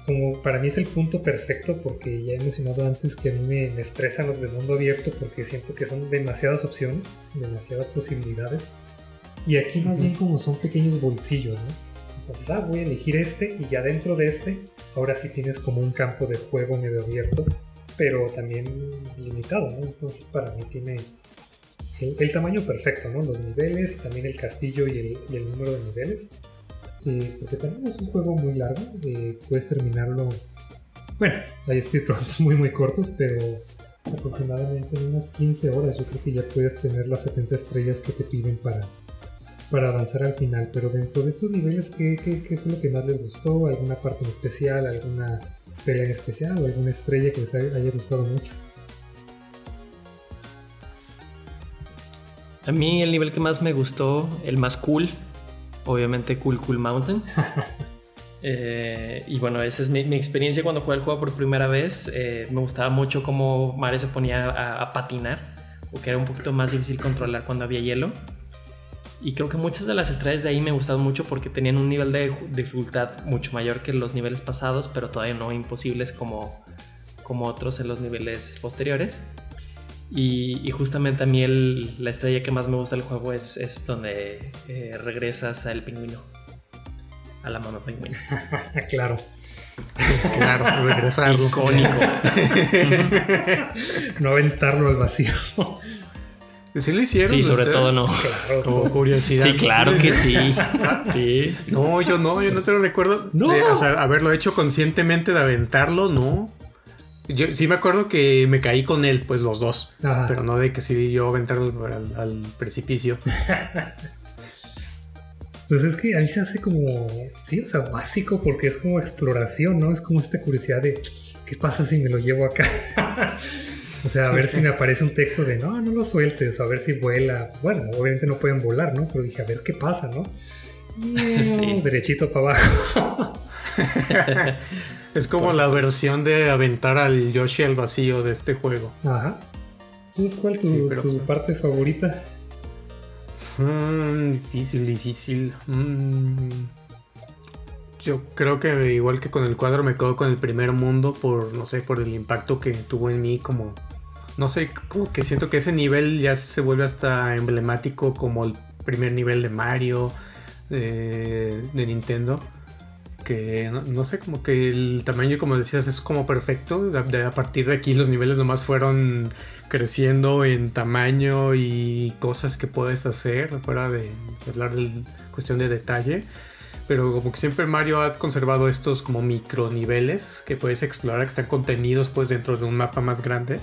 como para mí es el punto perfecto porque ya he mencionado antes que a mí me, me estresan los de mundo abierto porque siento que son demasiadas opciones, demasiadas posibilidades. Y aquí más bien como son pequeños bolsillos, ¿no? Entonces, ah, voy a elegir este y ya dentro de este, ahora sí tienes como un campo de juego medio abierto, pero también limitado, ¿no? Entonces para mí tiene el, el tamaño perfecto, ¿no? Los niveles y también el castillo y el, y el número de niveles. Eh, porque también es un juego muy largo, eh, puedes terminarlo... Bueno, hay speedruns muy muy cortos, pero aproximadamente en unas 15 horas. Yo creo que ya puedes tener las 70 estrellas que te piden para, para avanzar al final. Pero dentro de estos niveles, ¿qué, qué, fue lo que más les gustó? ¿Alguna parte en especial? ¿Alguna pelea en especial? ¿O alguna estrella que les haya gustado mucho? A mí el nivel que más me gustó, el más cool, obviamente Cool Cool Mountain. Eh, y bueno, esa es mi, experiencia cuando jugué el juego por primera vez. Eh, me gustaba mucho cómo Mario se ponía a, patinar, porque era un poquito más difícil controlar cuando había hielo. Y creo que muchas de las estrellas de ahí me gustaron mucho porque tenían un nivel de dificultad mucho mayor que los niveles pasados, pero todavía no imposibles como, como otros en los niveles posteriores. Y, justamente a mí la estrella que más me gusta del juego es, es donde eh, regresas al pingüino a la mamá pingüina. claro. Claro, regresarlo. Icónico. no aventarlo al vacío. ¿Sí lo hicieron? Sí, sobre todo no. Claro, Como curiosidad. Sí, claro que sí. sí. No, yo no, yo no te lo recuerdo. No. o sea, haberlo hecho conscientemente de aventarlo, no. Yo sí me acuerdo que me caí con él, pues los dos. Pero no de que sí yo aventarlo al, al precipicio. Pues es que a mí se hace como, sí, o sea, básico porque es como exploración, ¿no? Es como esta curiosidad de, ¿qué pasa si me lo llevo acá? O sea, a ver si me aparece un texto de, no, no lo sueltes, a ver si vuela. Bueno, obviamente no pueden volar, ¿no? Pero dije, a ver qué pasa, ¿no? sí. Derechito para abajo. es como la versión de aventar al Yoshi al vacío de este juego. Ajá. ¿Tú cuál tu, tu parte favorita? Mm, difícil, difícil. Mm. Yo creo que igual que con el cuadro me quedo con el primer mundo por, no sé, por el impacto que tuvo en mí como... No sé, como que siento que ese nivel ya se vuelve hasta emblemático como el primer nivel de Mario, de, Nintendo. Que no, sé, como que el tamaño, como decías, es como perfecto. a partir de aquí los niveles nomás fueron creciendo en tamaño y cosas que puedes hacer, fuera de, hablar de cuestión de detalle. Pero como que siempre Mario ha conservado estos como micro niveles que puedes explorar, que están contenidos pues dentro de un mapa más grande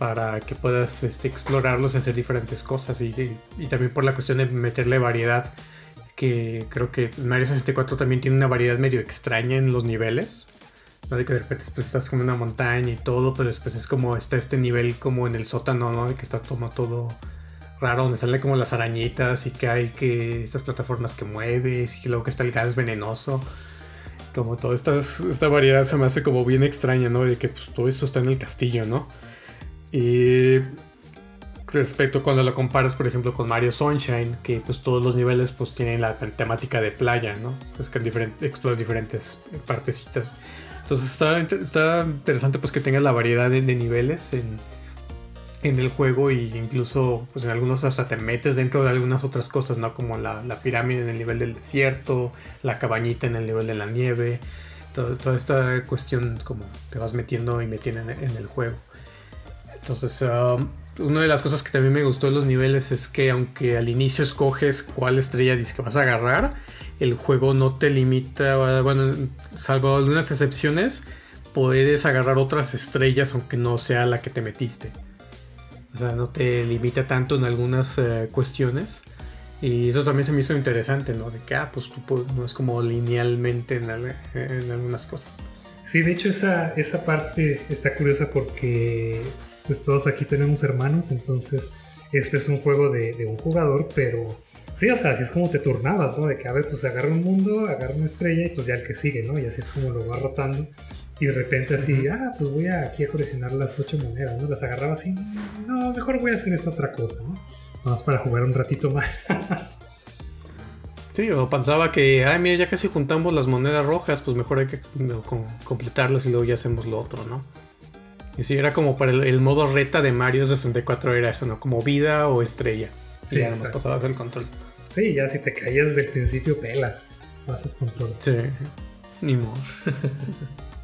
para que puedas este, explorarlos y hacer diferentes cosas. Y, y, también por la cuestión de meterle variedad, que creo que Mario 64 también tiene una variedad medio extraña en los niveles. ¿no? De que de repente pues, estás como en una montaña y todo, pero después es como está este nivel como en el sótano, ¿no? De que está todo, todo raro, donde salen como las arañitas y que hay que estas plataformas que mueves y luego que está el gas venenoso. Como toda esta, esta variedad se me hace como bien extraña, ¿no? De que pues, todo esto está en el castillo, ¿no? Y respecto cuando lo comparas, por ejemplo, con Mario Sunshine, que pues todos los niveles pues tienen la temática de playa, ¿no? Pues que exploras diferentes partecitas. Entonces está, interesante pues que tengas la variedad de, niveles en, el juego e incluso pues en algunos hasta te metes dentro de algunas otras cosas, ¿no? Como la, pirámide en el nivel del desierto, la cabañita en el nivel de la nieve, toda esta cuestión como te vas metiendo y metiendo en, el juego. Entonces, um, una de las cosas que también me gustó de los niveles es que aunque al inicio escoges cuál estrella dices que vas a agarrar, el juego no te limita, bueno, salvo algunas excepciones, puedes agarrar otras estrellas aunque no sea la que te metiste. O sea, no te limita tanto en algunas eh, cuestiones. Y eso también se me hizo interesante, ¿no? De que, ah, pues no es como linealmente en, algunas cosas. Sí, de hecho esa, esa parte está curiosa porque pues todos aquí tenemos hermanos, entonces este es un juego de, de un jugador, pero Sí, o sea, así es como te turnabas, ¿no? De que, a ver, pues agarra un mundo, agarra una estrella y pues ya el que sigue, ¿no? Y así es como lo va rotando. Y de repente así, ah, pues voy aquí a coleccionar las ocho monedas, ¿no? Las agarraba así, no, mejor voy a hacer esta otra cosa, ¿no? Vamos para jugar un ratito más. Sí, o pensaba que, ay, mira, ya casi juntamos las monedas rojas, pues mejor hay que completarlas y luego ya hacemos lo otro, ¿no? Y sí, era como para el, modo reta de Mario 64 era eso, ¿no? Como vida o estrella. Sí, y ya nos pasabas el control. Sí, ya si te caías desde el principio, pelas. Haces control. Sí, ni modo.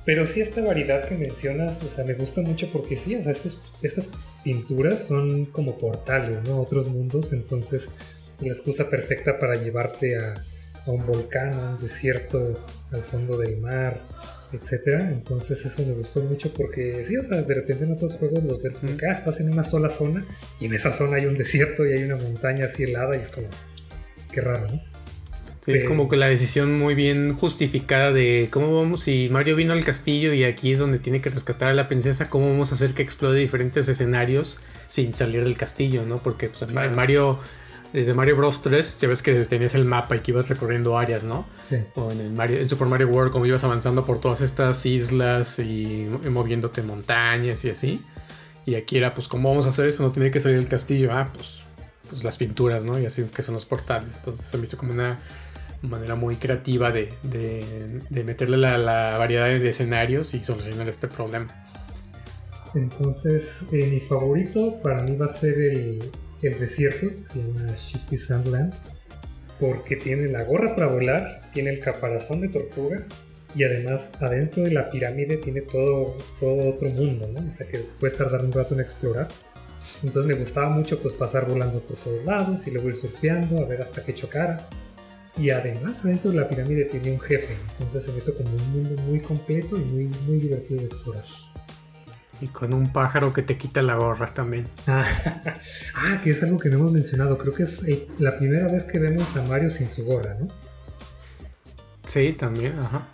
Pero sí, esta variedad que mencionas, o sea, me gusta mucho porque sí, o sea, estas pinturas son como portales, ¿no? Otros mundos, entonces la excusa perfecta para llevarte a, a un volcán, a un desierto, al fondo del mar, etcétera. Entonces eso me gustó mucho porque sí, o sea, de repente en otros juegos los ves como que ah, estás en una sola zona y en esa zona hay un desierto y hay una montaña así helada y es como, pues, qué raro, ¿no? Sí, es como que la decisión muy bien justificada de cómo vamos, si Mario vino al castillo y aquí es donde tiene que rescatar a la princesa, cómo vamos a hacer que explode diferentes escenarios sin salir del castillo, ¿no? Porque pues, Mario desde Mario Bros 3, ya ves que tenías el mapa y que ibas recorriendo áreas, ¿no? Sí. O en, el Mario, en Super Mario World, como ibas avanzando por todas estas islas y, moviéndote en montañas y así. Y aquí era, pues, ¿cómo vamos a hacer eso? No tiene que salir el castillo. Ah, pues, pues las pinturas, ¿no? Y así que son los portales. Entonces se me hizo como una manera muy creativa de, de, meterle la, la, variedad de escenarios y solucionar este problema. Entonces, eh, mi favorito para mí va a ser el, el desierto, se llama Shifty Sandland, porque tiene la gorra para volar, tiene el caparazón de tortuga y además adentro de la pirámide tiene todo, todo otro mundo, ¿no? O sea que puedes tardar un rato en explorar. Entonces me gustaba mucho pues pasar volando por todos lados y luego ir surfeando a ver hasta que chocara. Y además adentro de la pirámide tiene un jefe, entonces se me hizo como un mundo muy completo y muy, muy divertido de explorar. Y con un pájaro que te quita la gorra también. Ah, ah, que es algo que no hemos mencionado. Creo que es eh, la primera vez que vemos a Mario sin su gorra, ¿no? Sí, también, ajá.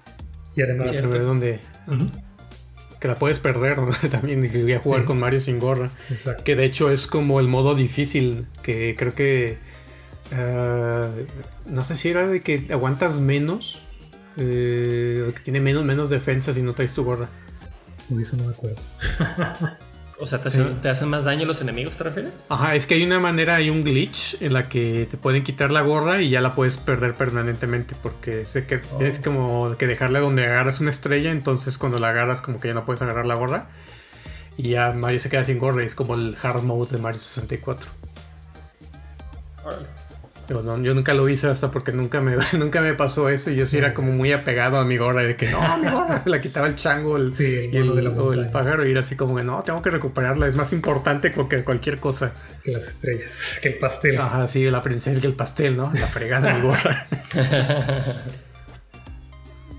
Y además... es donde... Que la puedes perder, ¿no? también voy a jugar con Mario sin gorra. Exacto. Que de hecho es como el modo difícil, que creo que... Ah, no sé si era de que aguantas menos, eh, que tiene menos, menos defensa si no traes tu gorra. Eso no me acuerdo. o sea, ¿te hacen, más daño los enemigos, te refieres? Ajá, es que hay una manera, hay un glitch en la que te pueden quitar la gorra y ya la puedes perder permanentemente. Porque sé que oh. tienes como que dejarle donde agarras una estrella. Entonces, cuando la agarras, como que ya no puedes agarrar la gorra. Y ya Mario se queda sin gorra. Y es como el hard mode de Mario 64. Órale yo nunca lo hice hasta porque nunca me, nunca me pasó eso. Y yo sí era como muy apegado a mi gorra. De que no, mi gorra. La quitaba el chango el, y el, pájaro. Y era así como que no, tengo que recuperarla. Es más importante que cualquier cosa. Que las estrellas, que el pastel. Ajá, sí, la princesa que el pastel, ¿no? La fregada de mi gorra.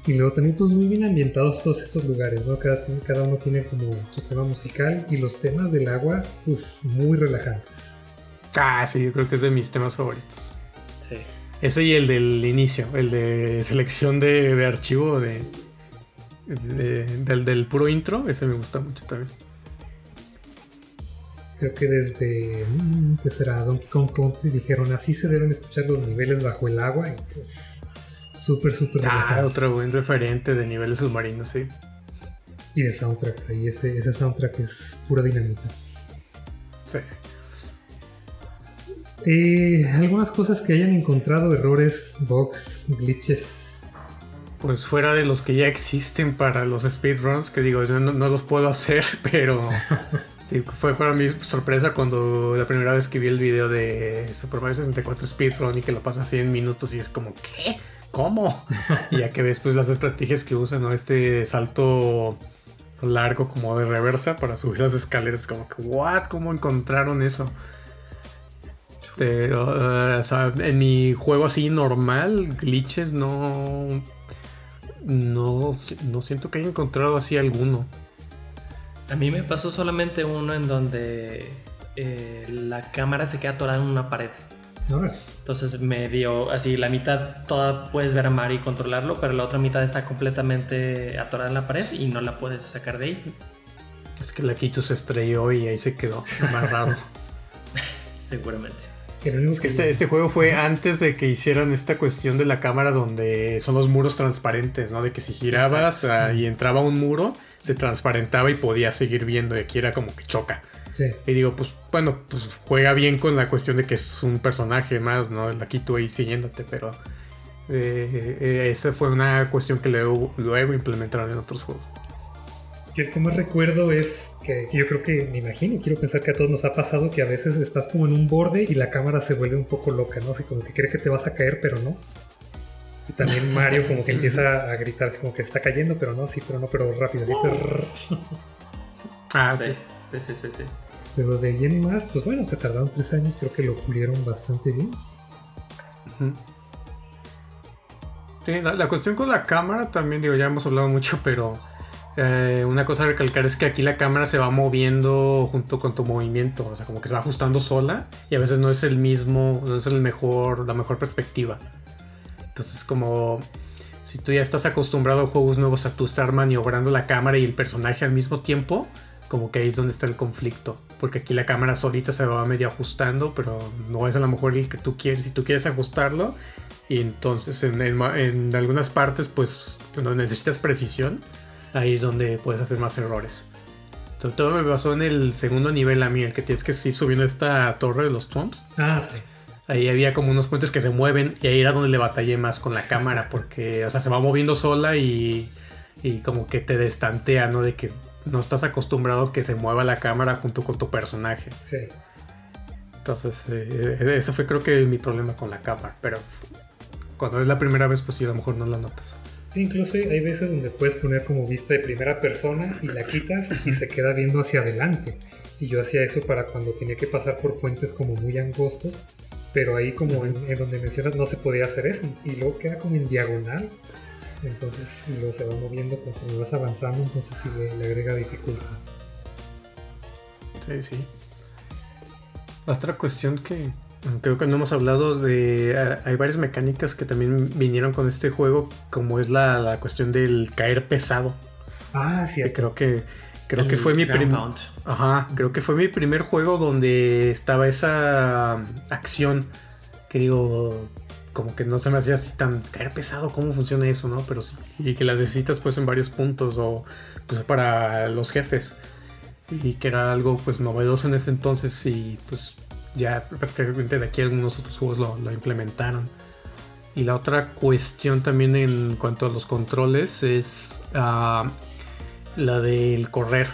y luego también pues muy bien ambientados todos estos lugares, ¿no? Cada, cada uno tiene como su tema musical y los temas del agua, pues muy relajantes. Ah, sí, yo creo que es de mis temas favoritos. Ese y el del inicio, el de selección de, archivo de, del, del, puro intro, ese me gusta mucho también. Creo que desde mm, ¿qué será? Donkey Kong Country dijeron así se deben escuchar los niveles bajo el agua y pues súper súper Ah, otro buen referente de niveles submarinos, sí. Y de soundtracks, ahí ese, ese soundtrack es pura dinamita. Sí. Eh, algunas cosas que hayan encontrado, errores, bugs, glitches. Pues fuera de los que ya existen para los speedruns, que digo, yo no, los puedo hacer, pero sí, fue para mí sorpresa cuando la primera vez que vi el video de Super Mario 64 Speedrun y que lo pasa así en minutos y es como, ¿qué? ¿Cómo? y ya que ves pues las estrategias que usan, ¿no? Este salto largo como de reversa para subir las escaleras, como que, ¿what? ¿Cómo encontraron eso? Pero, este, en mi juego así normal, glitches no, no. No siento que haya encontrado así alguno. A mí me pasó solamente uno en donde eh, la cámara se queda atorada en una pared. Entonces me dio así, la mitad toda puedes ver a Mari y controlarlo, pero la otra mitad está completamente atorada en la pared y no la puedes sacar de ahí. Es que la Quito se estrelló y ahí se quedó amarrado. Seguramente. Es que este, este, juego fue antes de que hicieran esta cuestión de la cámara donde son los muros transparentes, ¿no? De que si girabas ah, y entraba un muro, se transparentaba y podías seguir viendo y aquí era como que choca. Sí. Y digo, pues bueno, pues juega bien con la cuestión de que es un personaje más, ¿no? Aquí tú ahí siguiéndote, pero eh, eh, esa fue una cuestión que luego, luego implementaron en otros juegos. Yo el que más recuerdo es que yo creo que, me imagino, quiero pensar que a todos nos ha pasado que a veces estás como en un borde y la cámara se vuelve un poco loca, ¿no? Así como que cree que te vas a caer, pero no. Y también Mario como que empieza a gritar así como que está cayendo, pero no, sí, pero no, pero rápido. Así ah, sí. Sí, sí, sí, sí. Pero de ahí en más, pues bueno, se tardaron tres años, creo que lo pulieron bastante bien. Sí, la, cuestión con la cámara también, digo, ya hemos hablado mucho, pero eh, una cosa a recalcar es que aquí la cámara se va moviendo junto con tu movimiento, o sea, como que se va ajustando sola y a veces no es el mismo, no es el mejor, la mejor perspectiva. Entonces, como si tú ya estás acostumbrado a juegos nuevos a tú estar maniobrando la cámara y el personaje al mismo tiempo, como que ahí es donde está el conflicto. Porque aquí la cámara solita se va medio ajustando, pero no es a lo mejor el que tú quieres. Si tú quieres ajustarlo, y entonces en, algunas partes, pues necesitas precisión, ahí es donde puedes hacer más errores. todo me pasó en el segundo nivel a mí, el que tienes que ir subiendo esta torre de los Twomps. Ah, sí. Ahí había como unos puentes que se mueven y ahí era donde le batallé más con la cámara porque, o sea, se va moviendo sola y, y como que te destantea, ¿no? De que no estás acostumbrado a que se mueva la cámara junto con tu personaje. Sí. Entonces, eh, eh, ese fue creo que mi problema con la cámara, pero cuando es la primera vez, pues sí, a lo mejor no la notas. Sí, incluso hay veces donde puedes poner como vista de primera persona y la quitas y se queda viendo hacia adelante. Y yo hacía eso para cuando tenía que pasar por puentes como muy angostos pero ahí como en, donde mencionas no se podía hacer eso. Y luego queda como en diagonal. Entonces luego se va moviendo conforme vas avanzando entonces sí le, agrega dificultad. Sí sí. Otra cuestión que creo que no hemos hablado de ah, hay varias mecánicas que también vinieron con este juego como es la, cuestión del caer pesado ah sí creo que Creo que fue mi primer. Ajá, creo que fue mi primer juego donde estaba esa acción que digo, como que no se me hacía así tan caer pesado cómo funciona eso, ¿no? Pero sí, y que la necesitas pues en varios puntos o pues para los jefes. Y que era algo pues novedoso en ese entonces y pues ya prácticamente de aquí algunos otros juegos lo, implementaron. Y la otra cuestión también en cuanto a los controles es ah, la del correr.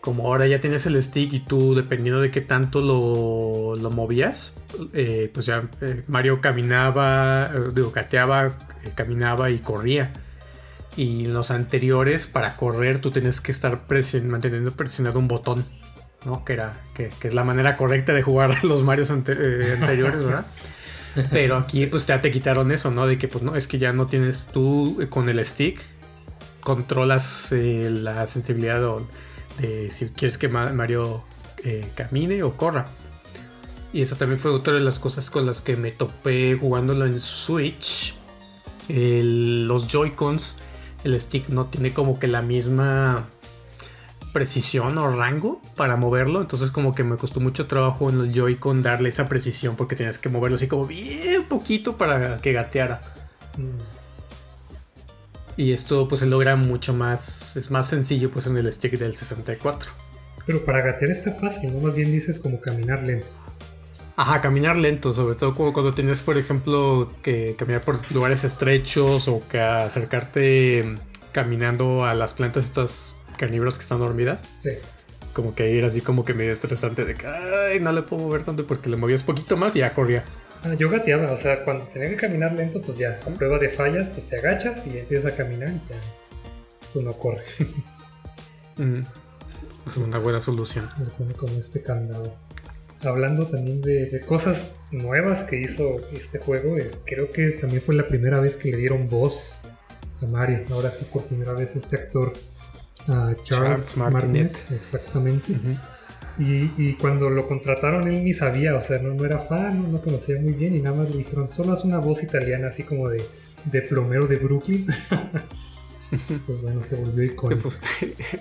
Como ahora ya tienes el stick y tú, dependiendo de qué tanto lo, lo movías, eh, pues ya eh, Mario caminaba, eh, digo, gateaba, caminaba y corría. Y los anteriores, para correr, tú tienes que estar manteniendo presionado un botón, ¿no? Que, era, que, es la manera correcta de jugar los Marios anteriores, ¿verdad? Pero aquí pues ya te quitaron eso, ¿no? De que pues no, es que ya no tienes tú con el stick, controlas eh, la sensibilidad de si quieres que Mario eh, camine o corra. Y esa también fue otra de las cosas con las que me topé jugándolo en Switch. los Joy-Cons, el stick no tiene como que la misma precisión o rango para moverlo. Entonces como que me costó mucho trabajo en el Joy-Con darle esa precisión porque tenías que moverlo así como bien poquito para que gateara. Y esto pues se logra mucho más, es más sencillo pues en el stick del 64. Pero para gatear está fácil, ¿no? Más bien dices como caminar lento. Ajá, caminar lento, sobre todo como cuando tienes, por ejemplo, que caminar por lugares estrechos o que acercarte caminando a las plantas estas carnívoras que están dormidas. Sí. Como que ir así como que medio estresante de que, ay, no le puedo mover tanto porque le movías poquito más y ya corría. Ah, yo gateaba, o sea, cuando tenía que caminar lento, pues ya, con prueba de fallas, pues te agachas y empiezas a caminar y ya, pues no corre. Mm. Es una buena solución. Con este candado. Hablando también de, cosas nuevas que hizo este juego, es, creo que también fue la primera vez que le dieron voz a Mario. Ahora sí, por primera vez este actor, Charles, Martinet, exactamente. Y, cuando lo contrataron él ni sabía, o sea, no, no era fan, no, no, conocía muy bien y nada más le dijeron, solo haz una voz italiana así como de, de plomero de Brooklyn. pues bueno, se volvió icónico. Pues,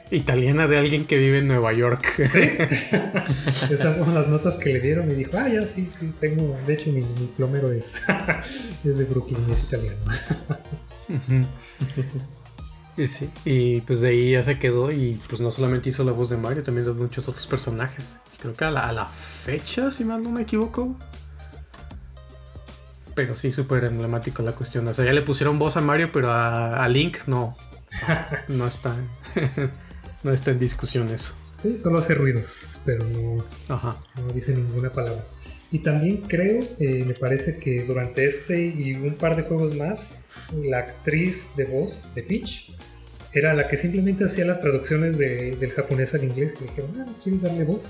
italiana de alguien que vive en Nueva York. ¿Sí? Esas fueron las notas que le dieron y dijo, ah, ya sí, sí tengo, de hecho mi, mi plomero es, es de Brooklyn, es italiano. Y sí, y pues de ahí ya se quedó y pues no solamente hizo la voz de Mario, también de muchos otros personajes. Creo que a la, fecha, si mal no me equivoco. Pero sí, súper emblemático la cuestión. O sea, ya le pusieron voz a Mario, pero a, Link no. No está, no está en discusión eso. Sí, solo hace ruidos, pero no, no dice ninguna palabra. Y también creo, eh, me parece que durante este y un par de juegos más, la actriz de voz de Peach era la que simplemente hacía las traducciones del japonés al inglés. Y dijeron, ah, ¿quieres darle voz?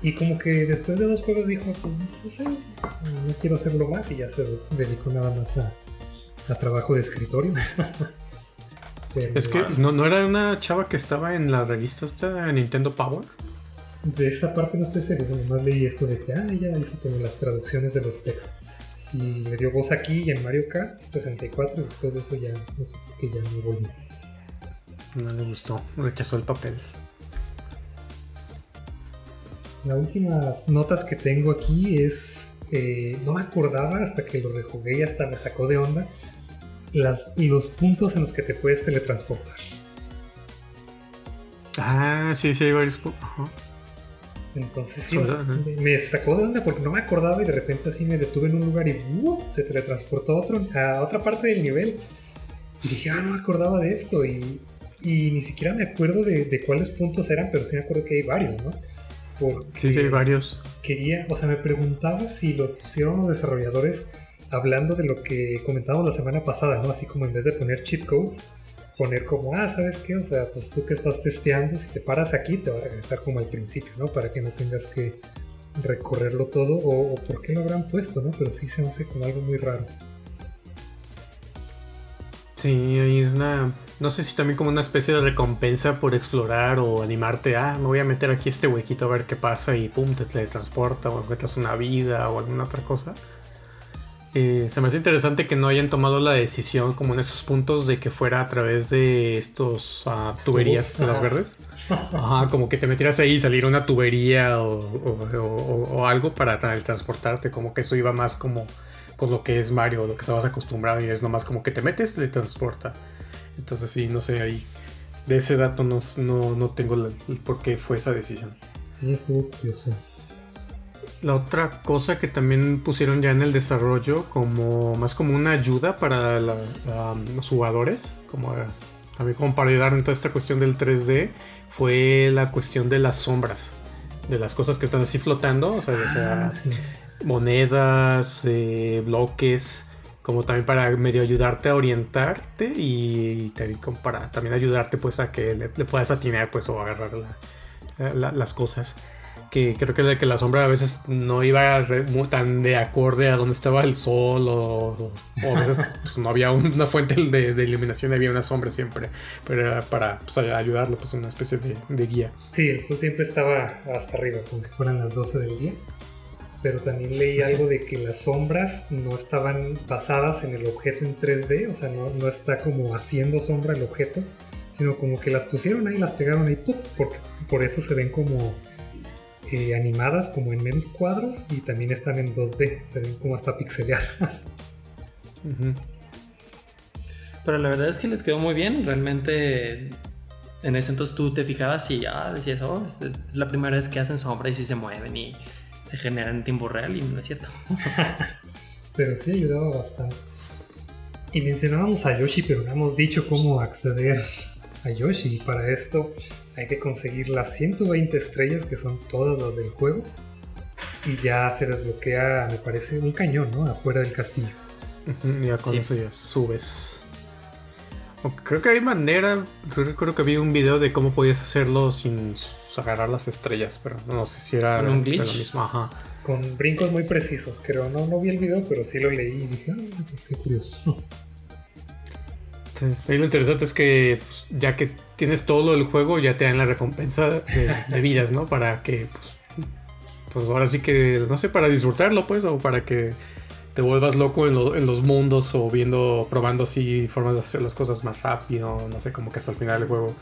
Y como que después de dos juegos dijo, pues no sé, no quiero hacerlo más y ya se dedicó nada más a, a trabajo de escritorio. es que no, no era una chava que estaba en la revista esta Nintendo Power. De esa parte no estoy seguro, nomás leí esto de que ah, ella hizo como las traducciones de los textos. Y le dio voz aquí y en Mario Kart 64 y después de eso ya no sé por qué ya no volvió. No le gustó, rechazó el papel. Las últimas notas que tengo aquí es. Eh, no me acordaba hasta que lo rejugué y hasta me sacó de onda. Las, los puntos en los que te puedes teletransportar. Ah, sí, sí, hay varios puntos. Entonces sí, me, sacó de onda porque no me acordaba y de repente así me detuve en un lugar y se teletransportó a, otro, a otra parte del nivel. Y dije, ah, no me acordaba de esto. Y, y ni siquiera me acuerdo de, de, cuáles puntos eran, pero sí me acuerdo que hay varios, ¿no? sí, sí, hay varios. Quería, o sea, me preguntaba si lo pusieron los desarrolladores hablando de lo que comentábamos la semana pasada, ¿no? Así como en vez de poner cheat codes, poner como, ah, ¿sabes qué? O sea, pues tú que estás testeando, si te paras aquí, te va a regresar como al principio, ¿no? Para que no tengas que recorrerlo todo, o, por qué lo habrán puesto, ¿no? Pero sí se hace como algo muy raro. Sí, ahí es una no sé si también como una especie de recompensa por explorar o animarte a, me voy a meter aquí este huequito a ver qué pasa y pum, te teletransporta o encuentras una vida o alguna otra cosa. Eh, se me hace interesante que no hayan tomado la decisión como en estos puntos de que fuera a través de estos ah, tuberías las verdes. Ajá, como que te metieras ahí y salir una tubería o, o, algo para transportarte, como que eso iba más como con lo que es Mario, lo que estabas acostumbrado y es nomás como que te metes, te transporta. Entonces sí, no sé, ahí de ese dato no, no, tengo el por qué fue esa decisión. Sí, estuvo curioso. La otra cosa que también pusieron ya en el desarrollo, como más como una ayuda para los jugadores, como también como para ayudar en toda esta cuestión del 3D, fue la cuestión de las sombras, de las cosas que están así flotando, o sea, ah, monedas, eh, bloques como también para medio ayudarte a orientarte y, también para también ayudarte pues a que le, puedas atinar pues o agarrar las cosas que creo que, que la sombra a veces no iba tan de acorde a donde estaba el sol o, a veces pues, no había una fuente de, iluminación había una sombra siempre pero era para pues, ayudarlo pues una especie de, de, guía. Sí el sol siempre estaba hasta arriba como si fueran las 12 del día pero también leí algo de que las sombras no estaban basadas en el objeto en 3D, o sea, no, no está como haciendo sombra el objeto, sino como que las pusieron ahí, las pegaron ahí, porque por eso se ven como eh, animadas, como en menos cuadros, y también están en 2D, se ven como hasta pixeleadas. Pero la verdad es que les quedó muy bien, realmente en ese entonces tú te fijabas y ya decías, oh, es la primera vez que hacen sombra y si se mueven y se genera en tiempo real y no es cierto. pero sí ayudaba bastante. Y mencionábamos a Yoshi, pero no hemos dicho cómo acceder a Yoshi. Y para esto hay que conseguir las 120 estrellas, que son todas las del juego. Y ya se desbloquea, me parece, un cañón, ¿no? Afuera del castillo. ya con eso ya subes. Creo que hay manera. Creo que vi un video de cómo podías hacerlo sin agarrar las estrellas, pero no sé si era un glitch. Con brincos muy precisos, creo. No, no vi el video, pero sí lo leí y dije, ah, pues qué curioso. Sí. Y lo interesante es que pues, ya que tienes todo el juego, ya te dan la recompensa de, vidas, ¿no? Para que, pues, pues ahora sí que, no sé, para disfrutarlo, pues, o para que te vuelvas loco en, los mundos o viendo, probando así formas de hacer las cosas más rápido, no sé, como que hasta el final del juego,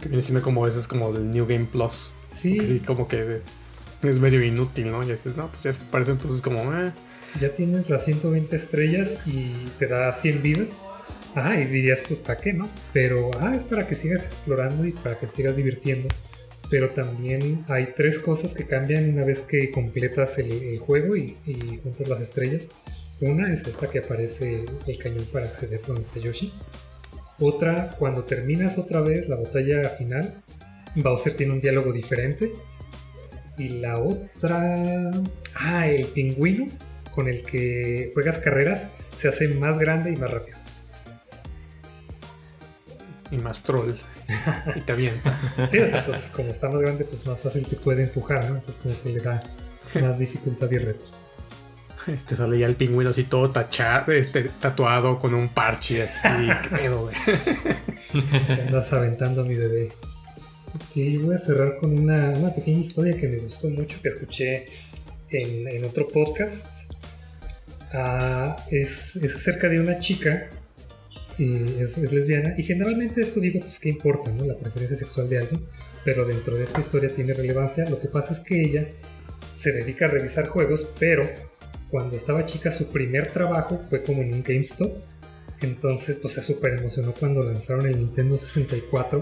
que viene siendo como ese es como del New Game Plus. Sí. Sí, como que es medio inútil, ¿no? Y dices, no, pues ya se parece entonces como, eh. Ya tienes las 120 estrellas y te da 100 vidas. Ajá, y dirías, pues, ¿para qué, no? Pero, ah, es para que sigas explorando y para que sigas divirtiendo pero también hay tres cosas que cambian una vez que completas el, juego y, juntas las estrellas. Una es esta que aparece el cañón para acceder donde está Yoshi. Otra, cuando terminas otra vez la batalla final, Bowser tiene un diálogo diferente. Y la otra... Ah, el pingüino con el que juegas carreras se hace más grande y más rápido. Y más troll. y te avienta. Sí, o sea, pues como está más grande, pues más fácil te puede empujar, ¿no? Entonces como que le da más dificultad y reto. te sale ya el pingüino así todo tachado, este, tatuado con un parche así. ¿Qué pedo, güey? Andas aventando a mi bebé. Y voy a cerrar con una, pequeña historia que me gustó mucho, que escuché en, otro podcast. Ah, es, acerca de una chica, y es, lesbiana, y generalmente esto digo, pues qué importa, ¿no? La preferencia sexual de alguien, pero dentro de esta historia tiene relevancia. Lo que pasa es que ella se dedica a revisar juegos, pero cuando estaba chica su primer trabajo fue como en un GameStop. Entonces pues se súper emocionó cuando lanzaron el Nintendo 64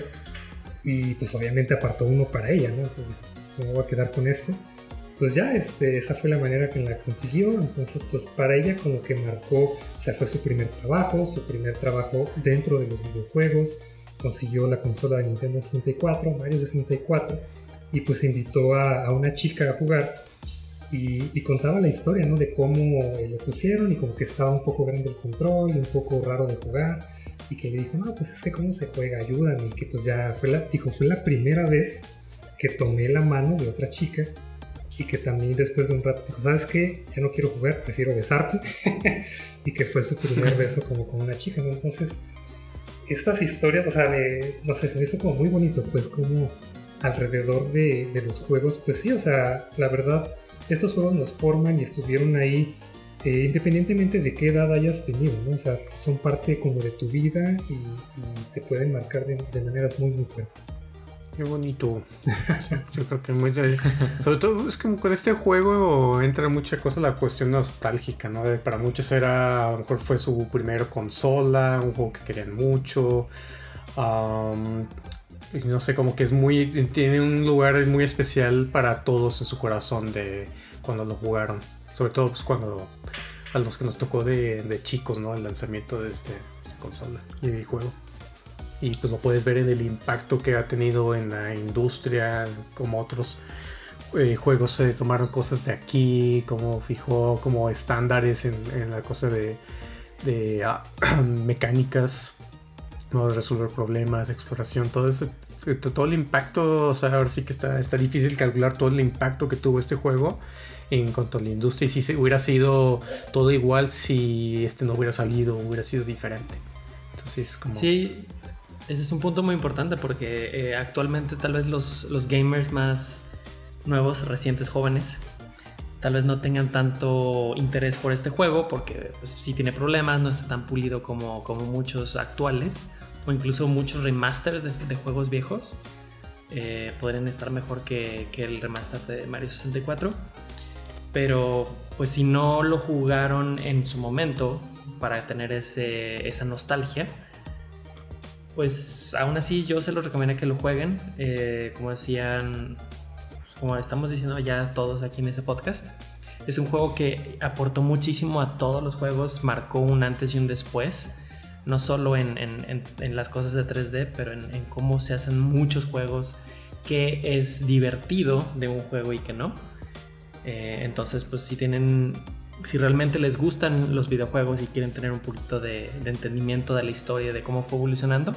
y pues obviamente apartó uno para ella, ¿no? Entonces se me voy a quedar con este. Pues ya, este, esa fue la manera que la consiguió. Entonces, pues para ella como que marcó, o sea, fue su primer trabajo, su primer trabajo dentro de los videojuegos. Consiguió la consola de Nintendo 64, Mario 64, y pues invitó a, una chica a jugar y, contaba la historia, ¿no? De cómo eh, lo pusieron y como que estaba un poco grande el control y un poco raro de jugar. Y que le dijo, no, pues es que cómo se juega, ayúdame. Y que pues ya dijo, fue la primera vez que tomé la mano de otra chica. Y que también después de un rato dijo, ¿sabes qué? Ya no quiero jugar, prefiero besarte. y que fue su primer beso como con una chica, ¿no? Entonces, estas historias, o sea, no sé, se me hizo como muy bonito, pues como alrededor de, de los juegos, pues sí, o sea, la verdad estos juegos nos forman y estuvieron ahí eh, independientemente de qué edad hayas tenido, ¿no? O sea, son parte como de tu vida y, te pueden marcar de, maneras muy, muy fuertes. Qué bonito. yo creo que muy... Sobre todo es que con este juego entra mucha cosa la cuestión nostálgica, ¿no? Para muchos era, a lo mejor fue su primera consola, un juego que querían mucho. no sé, como que es muy... Tiene un lugar muy especial para todos en su corazón de cuando lo jugaron. Sobre todo pues, cuando a los que nos tocó de, chicos, ¿no? El lanzamiento de este, esta consola y de juego. Y pues lo puedes ver en el impacto que ha tenido en la industria, como otros eh, juegos se tomaron cosas de aquí, como fijó como estándares en, la cosa de, de ah, mecánicas, ¿no? resolver problemas, exploración, todo ese, todo el impacto, o sea, ahora sí que está, está difícil calcular todo el impacto que tuvo este juego en cuanto a la industria y si hubiera sido todo igual si este no hubiera salido, hubiera sido diferente. Entonces, como... Sí, ese es un punto muy importante porque eh, actualmente tal vez los, los gamers más nuevos, recientes, jóvenes, tal vez no tengan tanto interés por este juego porque pues, sí tiene problemas, no está tan pulido como, como muchos actuales o incluso muchos remasters de, juegos viejos. Eh, podrían estar mejor que, que, el remaster de Mario 64 pero pues si no lo jugaron en su momento para tener ese, esa nostalgia, pues aún así yo se los recomiendo que lo jueguen. Eh, como decían, pues, como estamos diciendo ya todos aquí en este podcast, es un juego que aportó muchísimo a todos los juegos, marcó un antes y un después. No solo en, las cosas de 3D, pero en, cómo se hacen muchos juegos, que es divertido de un juego y que no. Eh, entonces, pues si tienen, si realmente les gustan los videojuegos y quieren tener un poquito de, entendimiento de la historia, de cómo fue evolucionando,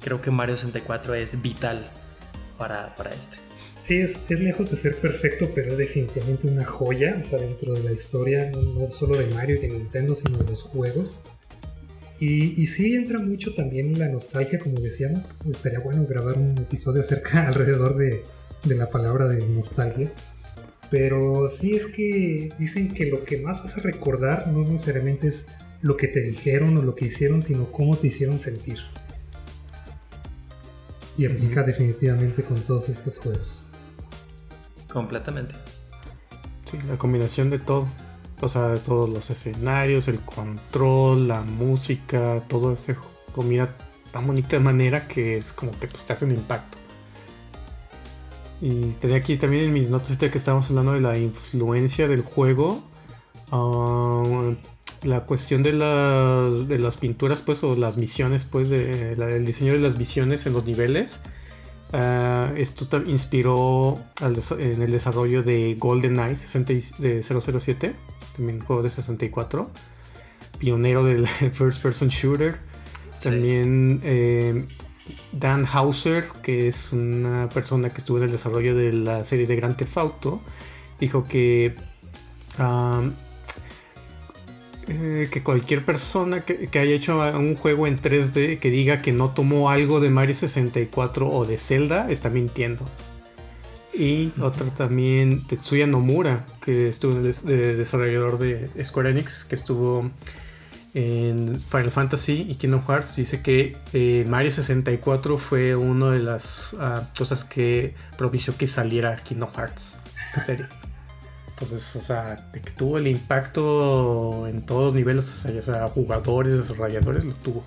creo que Mario 64 es vital para, para este. Sí, es, es, lejos de ser perfecto, pero es definitivamente una joya, o dentro de la historia, no, solo de Mario y de Nintendo, sino de los juegos. Y, y, sí entra mucho también la nostalgia, como decíamos, estaría bueno grabar un episodio acerca alrededor de, de la palabra de nostalgia. Pero sí es que dicen que lo que más vas a recordar no necesariamente es lo que te dijeron o lo que hicieron, sino cómo te hicieron sentir. Y aplica definitivamente con todos estos juegos. Completamente. Sí, la combinación de todo. O sea, de todos los escenarios, el control, la música, todo ese combina tan bonita manera que es como que pues, te hace un impacto. Y tenía aquí también en mis notas que estábamos hablando de la influencia del juego. Ah, la cuestión de, de, las pinturas, pues, o las misiones, pues, de, el diseño de las misiones en los niveles. Ah, esto inspiró en el desarrollo de GoldenEye de 007, también juego de 64, pionero del first person shooter. También eh, Dan Hauser, que es una persona que estuvo en el desarrollo de la serie de Grand Theft Auto, dijo que eh, que cualquier persona que, que, haya hecho un juego en 3D que diga que no tomó algo de Mario 64 o de Zelda está mintiendo. Y otra también, Tetsuya Nomura, que estuvo en el desarrollador de Square Enix, que estuvo en Final Fantasy y Kingdom Hearts, dice que eh, Mario 64 fue una de las ah, cosas que propició que saliera Kingdom Hearts, en serie. Entonces, o sea, que tuvo el impacto en todos los niveles, o sea, ya sea jugadores, desarrolladores, lo tuvo.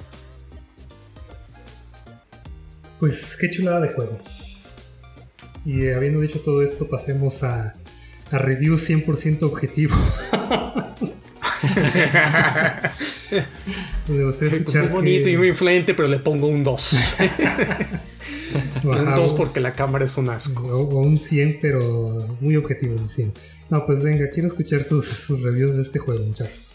Pues qué chulada de juego. Y eh, habiendo dicho todo esto, pasemos a, a review 100% objetivo. Me gustaría escuchar. muy bonito y muy influente, pero le pongo un 2. un 2 porque la cámara es un asco. O, un 100, pero muy objetivo, un 100. No, pues venga, quiero escuchar sus, sus reviews de este juego, muchachos.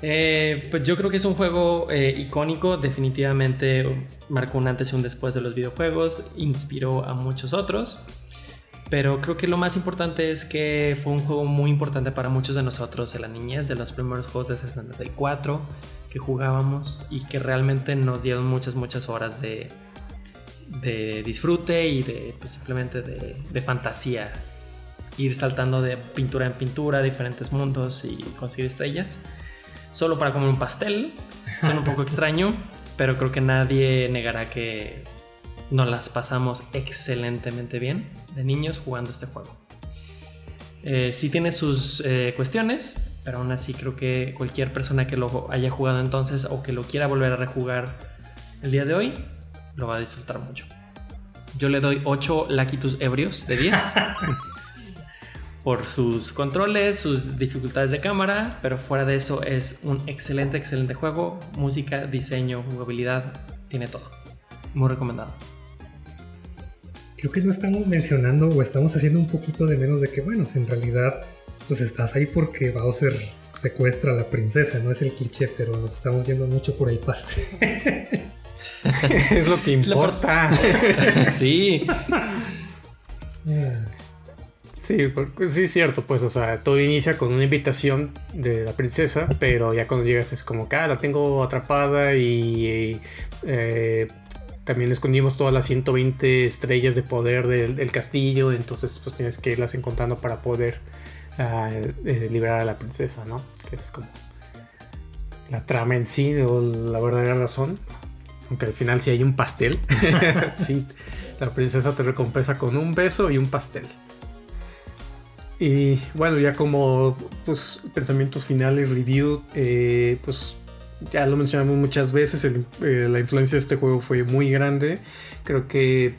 Eh, pues yo creo que es un juego eh, icónico, definitivamente marcó un antes y un después de los videojuegos, inspiró a muchos otros, pero creo que lo más importante es que fue un juego muy importante para muchos de nosotros en la niñez, de los primeros juegos de 64 que jugábamos y que realmente nos dieron muchas, muchas horas de, de disfrute y de pues, simplemente de, de fantasía ir saltando de pintura en pintura, diferentes mundos y conseguir estrellas solo para comer un pastel. Suena un poco extraño, pero creo que nadie negará que nos las pasamos excelentemente bien de niños jugando este juego. Eh, sí tiene sus eh, cuestiones, pero aún así creo que cualquier persona que lo haya jugado entonces o que lo quiera volver a rejugar el día de hoy, lo va a disfrutar mucho. Yo le doy 8 Lakitus ebrios de 10. por sus controles, sus dificultades de cámara, pero fuera de eso es un excelente, excelente juego. Música, diseño, jugabilidad, tiene todo. Muy recomendado. Creo que no estamos mencionando o estamos haciendo un poquito de menos de que, bueno, en realidad, pues estás ahí porque Bowser secuestra a la princesa, no es el cliché, pero nos estamos yendo mucho por el pastel. es lo que importa. sí. Sí, sí es cierto, pues, o sea, todo inicia con una invitación de la princesa, pero ya cuando llegas es como que, ah, la tengo atrapada y, eh, también escondimos todas las 120 estrellas de poder del, castillo, entonces pues tienes que irlas encontrando para poder ah, eh, liberar a la princesa, ¿no? Que es como la trama en sí o la verdadera razón, aunque al final sí hay un pastel, sí, la princesa te recompensa con un beso y un pastel. Y bueno, ya como pues, pensamientos finales, review, eh, pues ya lo mencionamos muchas veces, eh, la influencia de este juego fue muy grande. Creo que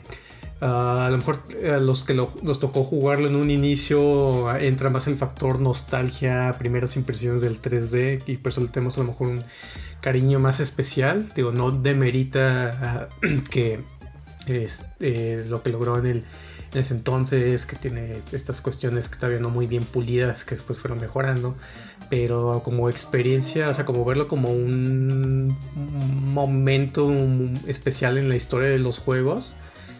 ah, a lo mejor a los que nos tocó jugarlo en un inicio entra más el factor nostalgia, primeras impresiones del 3D y por eso le tenemos a lo mejor un cariño más especial. Digo, no demerita uh, que es, este, lo que logró en el en ese entonces, que tiene estas cuestiones que todavía no muy bien pulidas, que después fueron mejorando, pero como experiencia, o sea, como verlo como un momento especial en la historia de los juegos,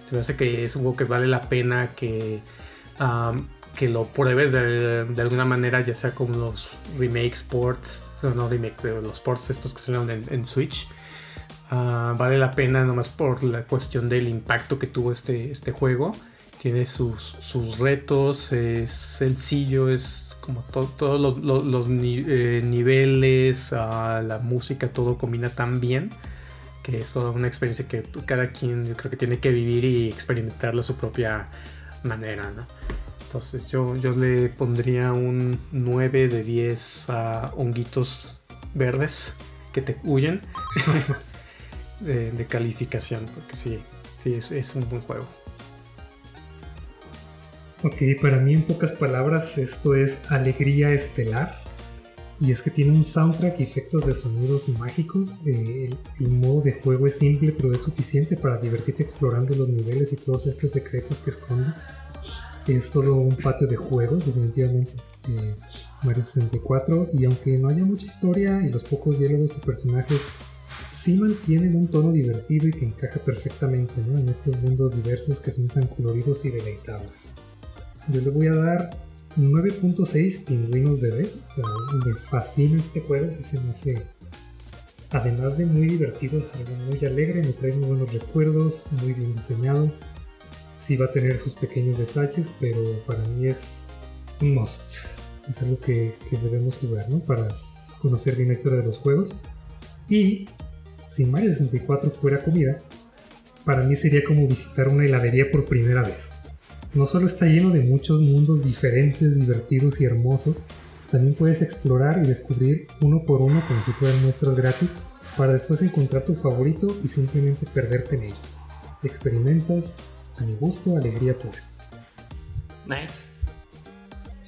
se me hace que es un que vale la pena que, que lo pruebes de, alguna manera, ya sea como los remake sports, no, no remake, pero los ports estos que salieron en, Switch. Ah, vale la pena nomás por la cuestión del impacto que tuvo este, este juego tiene sus, sus retos, es sencillo, es como todos los, eh, niveles, ah, la música, todo combina tan bien que es una experiencia que cada quien yo creo que tiene que vivir y experimentarla a su propia manera. Entonces yo, yo le pondría un 9 de 10 a honguitos verdes que te huyen de, calificación, porque sí, sí, es un buen juego. Ok, para mí en pocas palabras esto es alegría estelar. Y es que tiene un soundtrack y efectos de sonidos mágicos. Eh, el, modo de juego es simple pero es suficiente para divertirte explorando los niveles y todos estos secretos que esconde. Es todo un patio de juegos, definitivamente eh, Mario 64. Y aunque no haya mucha historia y los pocos diálogos y personajes sí mantienen un tono divertido y que encaja perfectamente en estos mundos diversos que son tan coloridos y deleitables. Yo le voy a dar 9.6 pingüinos bebés. Me fascina este juego, si se me hace, además de muy divertido, muy alegre, me trae muy buenos recuerdos, muy bien diseñado. Sí va a tener sus pequeños detalles, pero para mí es un must. Es algo que, que debemos jugar, ¿no? Para conocer bien la historia de los juegos. Y si Mario 64 fuera comida, para mí sería como visitar una heladería por primera vez. No solo está lleno de muchos mundos diferentes, divertidos y hermosos, también puedes explorar y descubrir uno por uno como si fueran muestras gratis para después encontrar tu favorito y simplemente perderte en ellos. Experimentas, a mi gusto, alegría pura. Nice.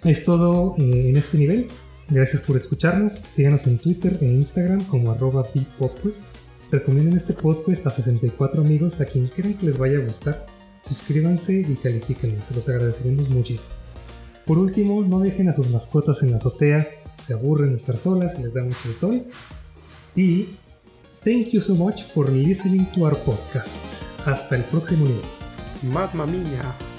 Es todo eh, en este nivel. Gracias por escucharnos. Síganos en Twitter e Instagram como arroba Podcast. Recomienden este podcast a 64 amigos a quien crean que les vaya a gustar suscríbanse y califíquenlo, se los agradeceremos muchísimo. Por último, no dejen a sus mascotas en la azotea, se aburren de estar solas y les da mucho el sol. Y thank you so much for listening to our podcast. Hasta el próximo nivel. Mamma mía.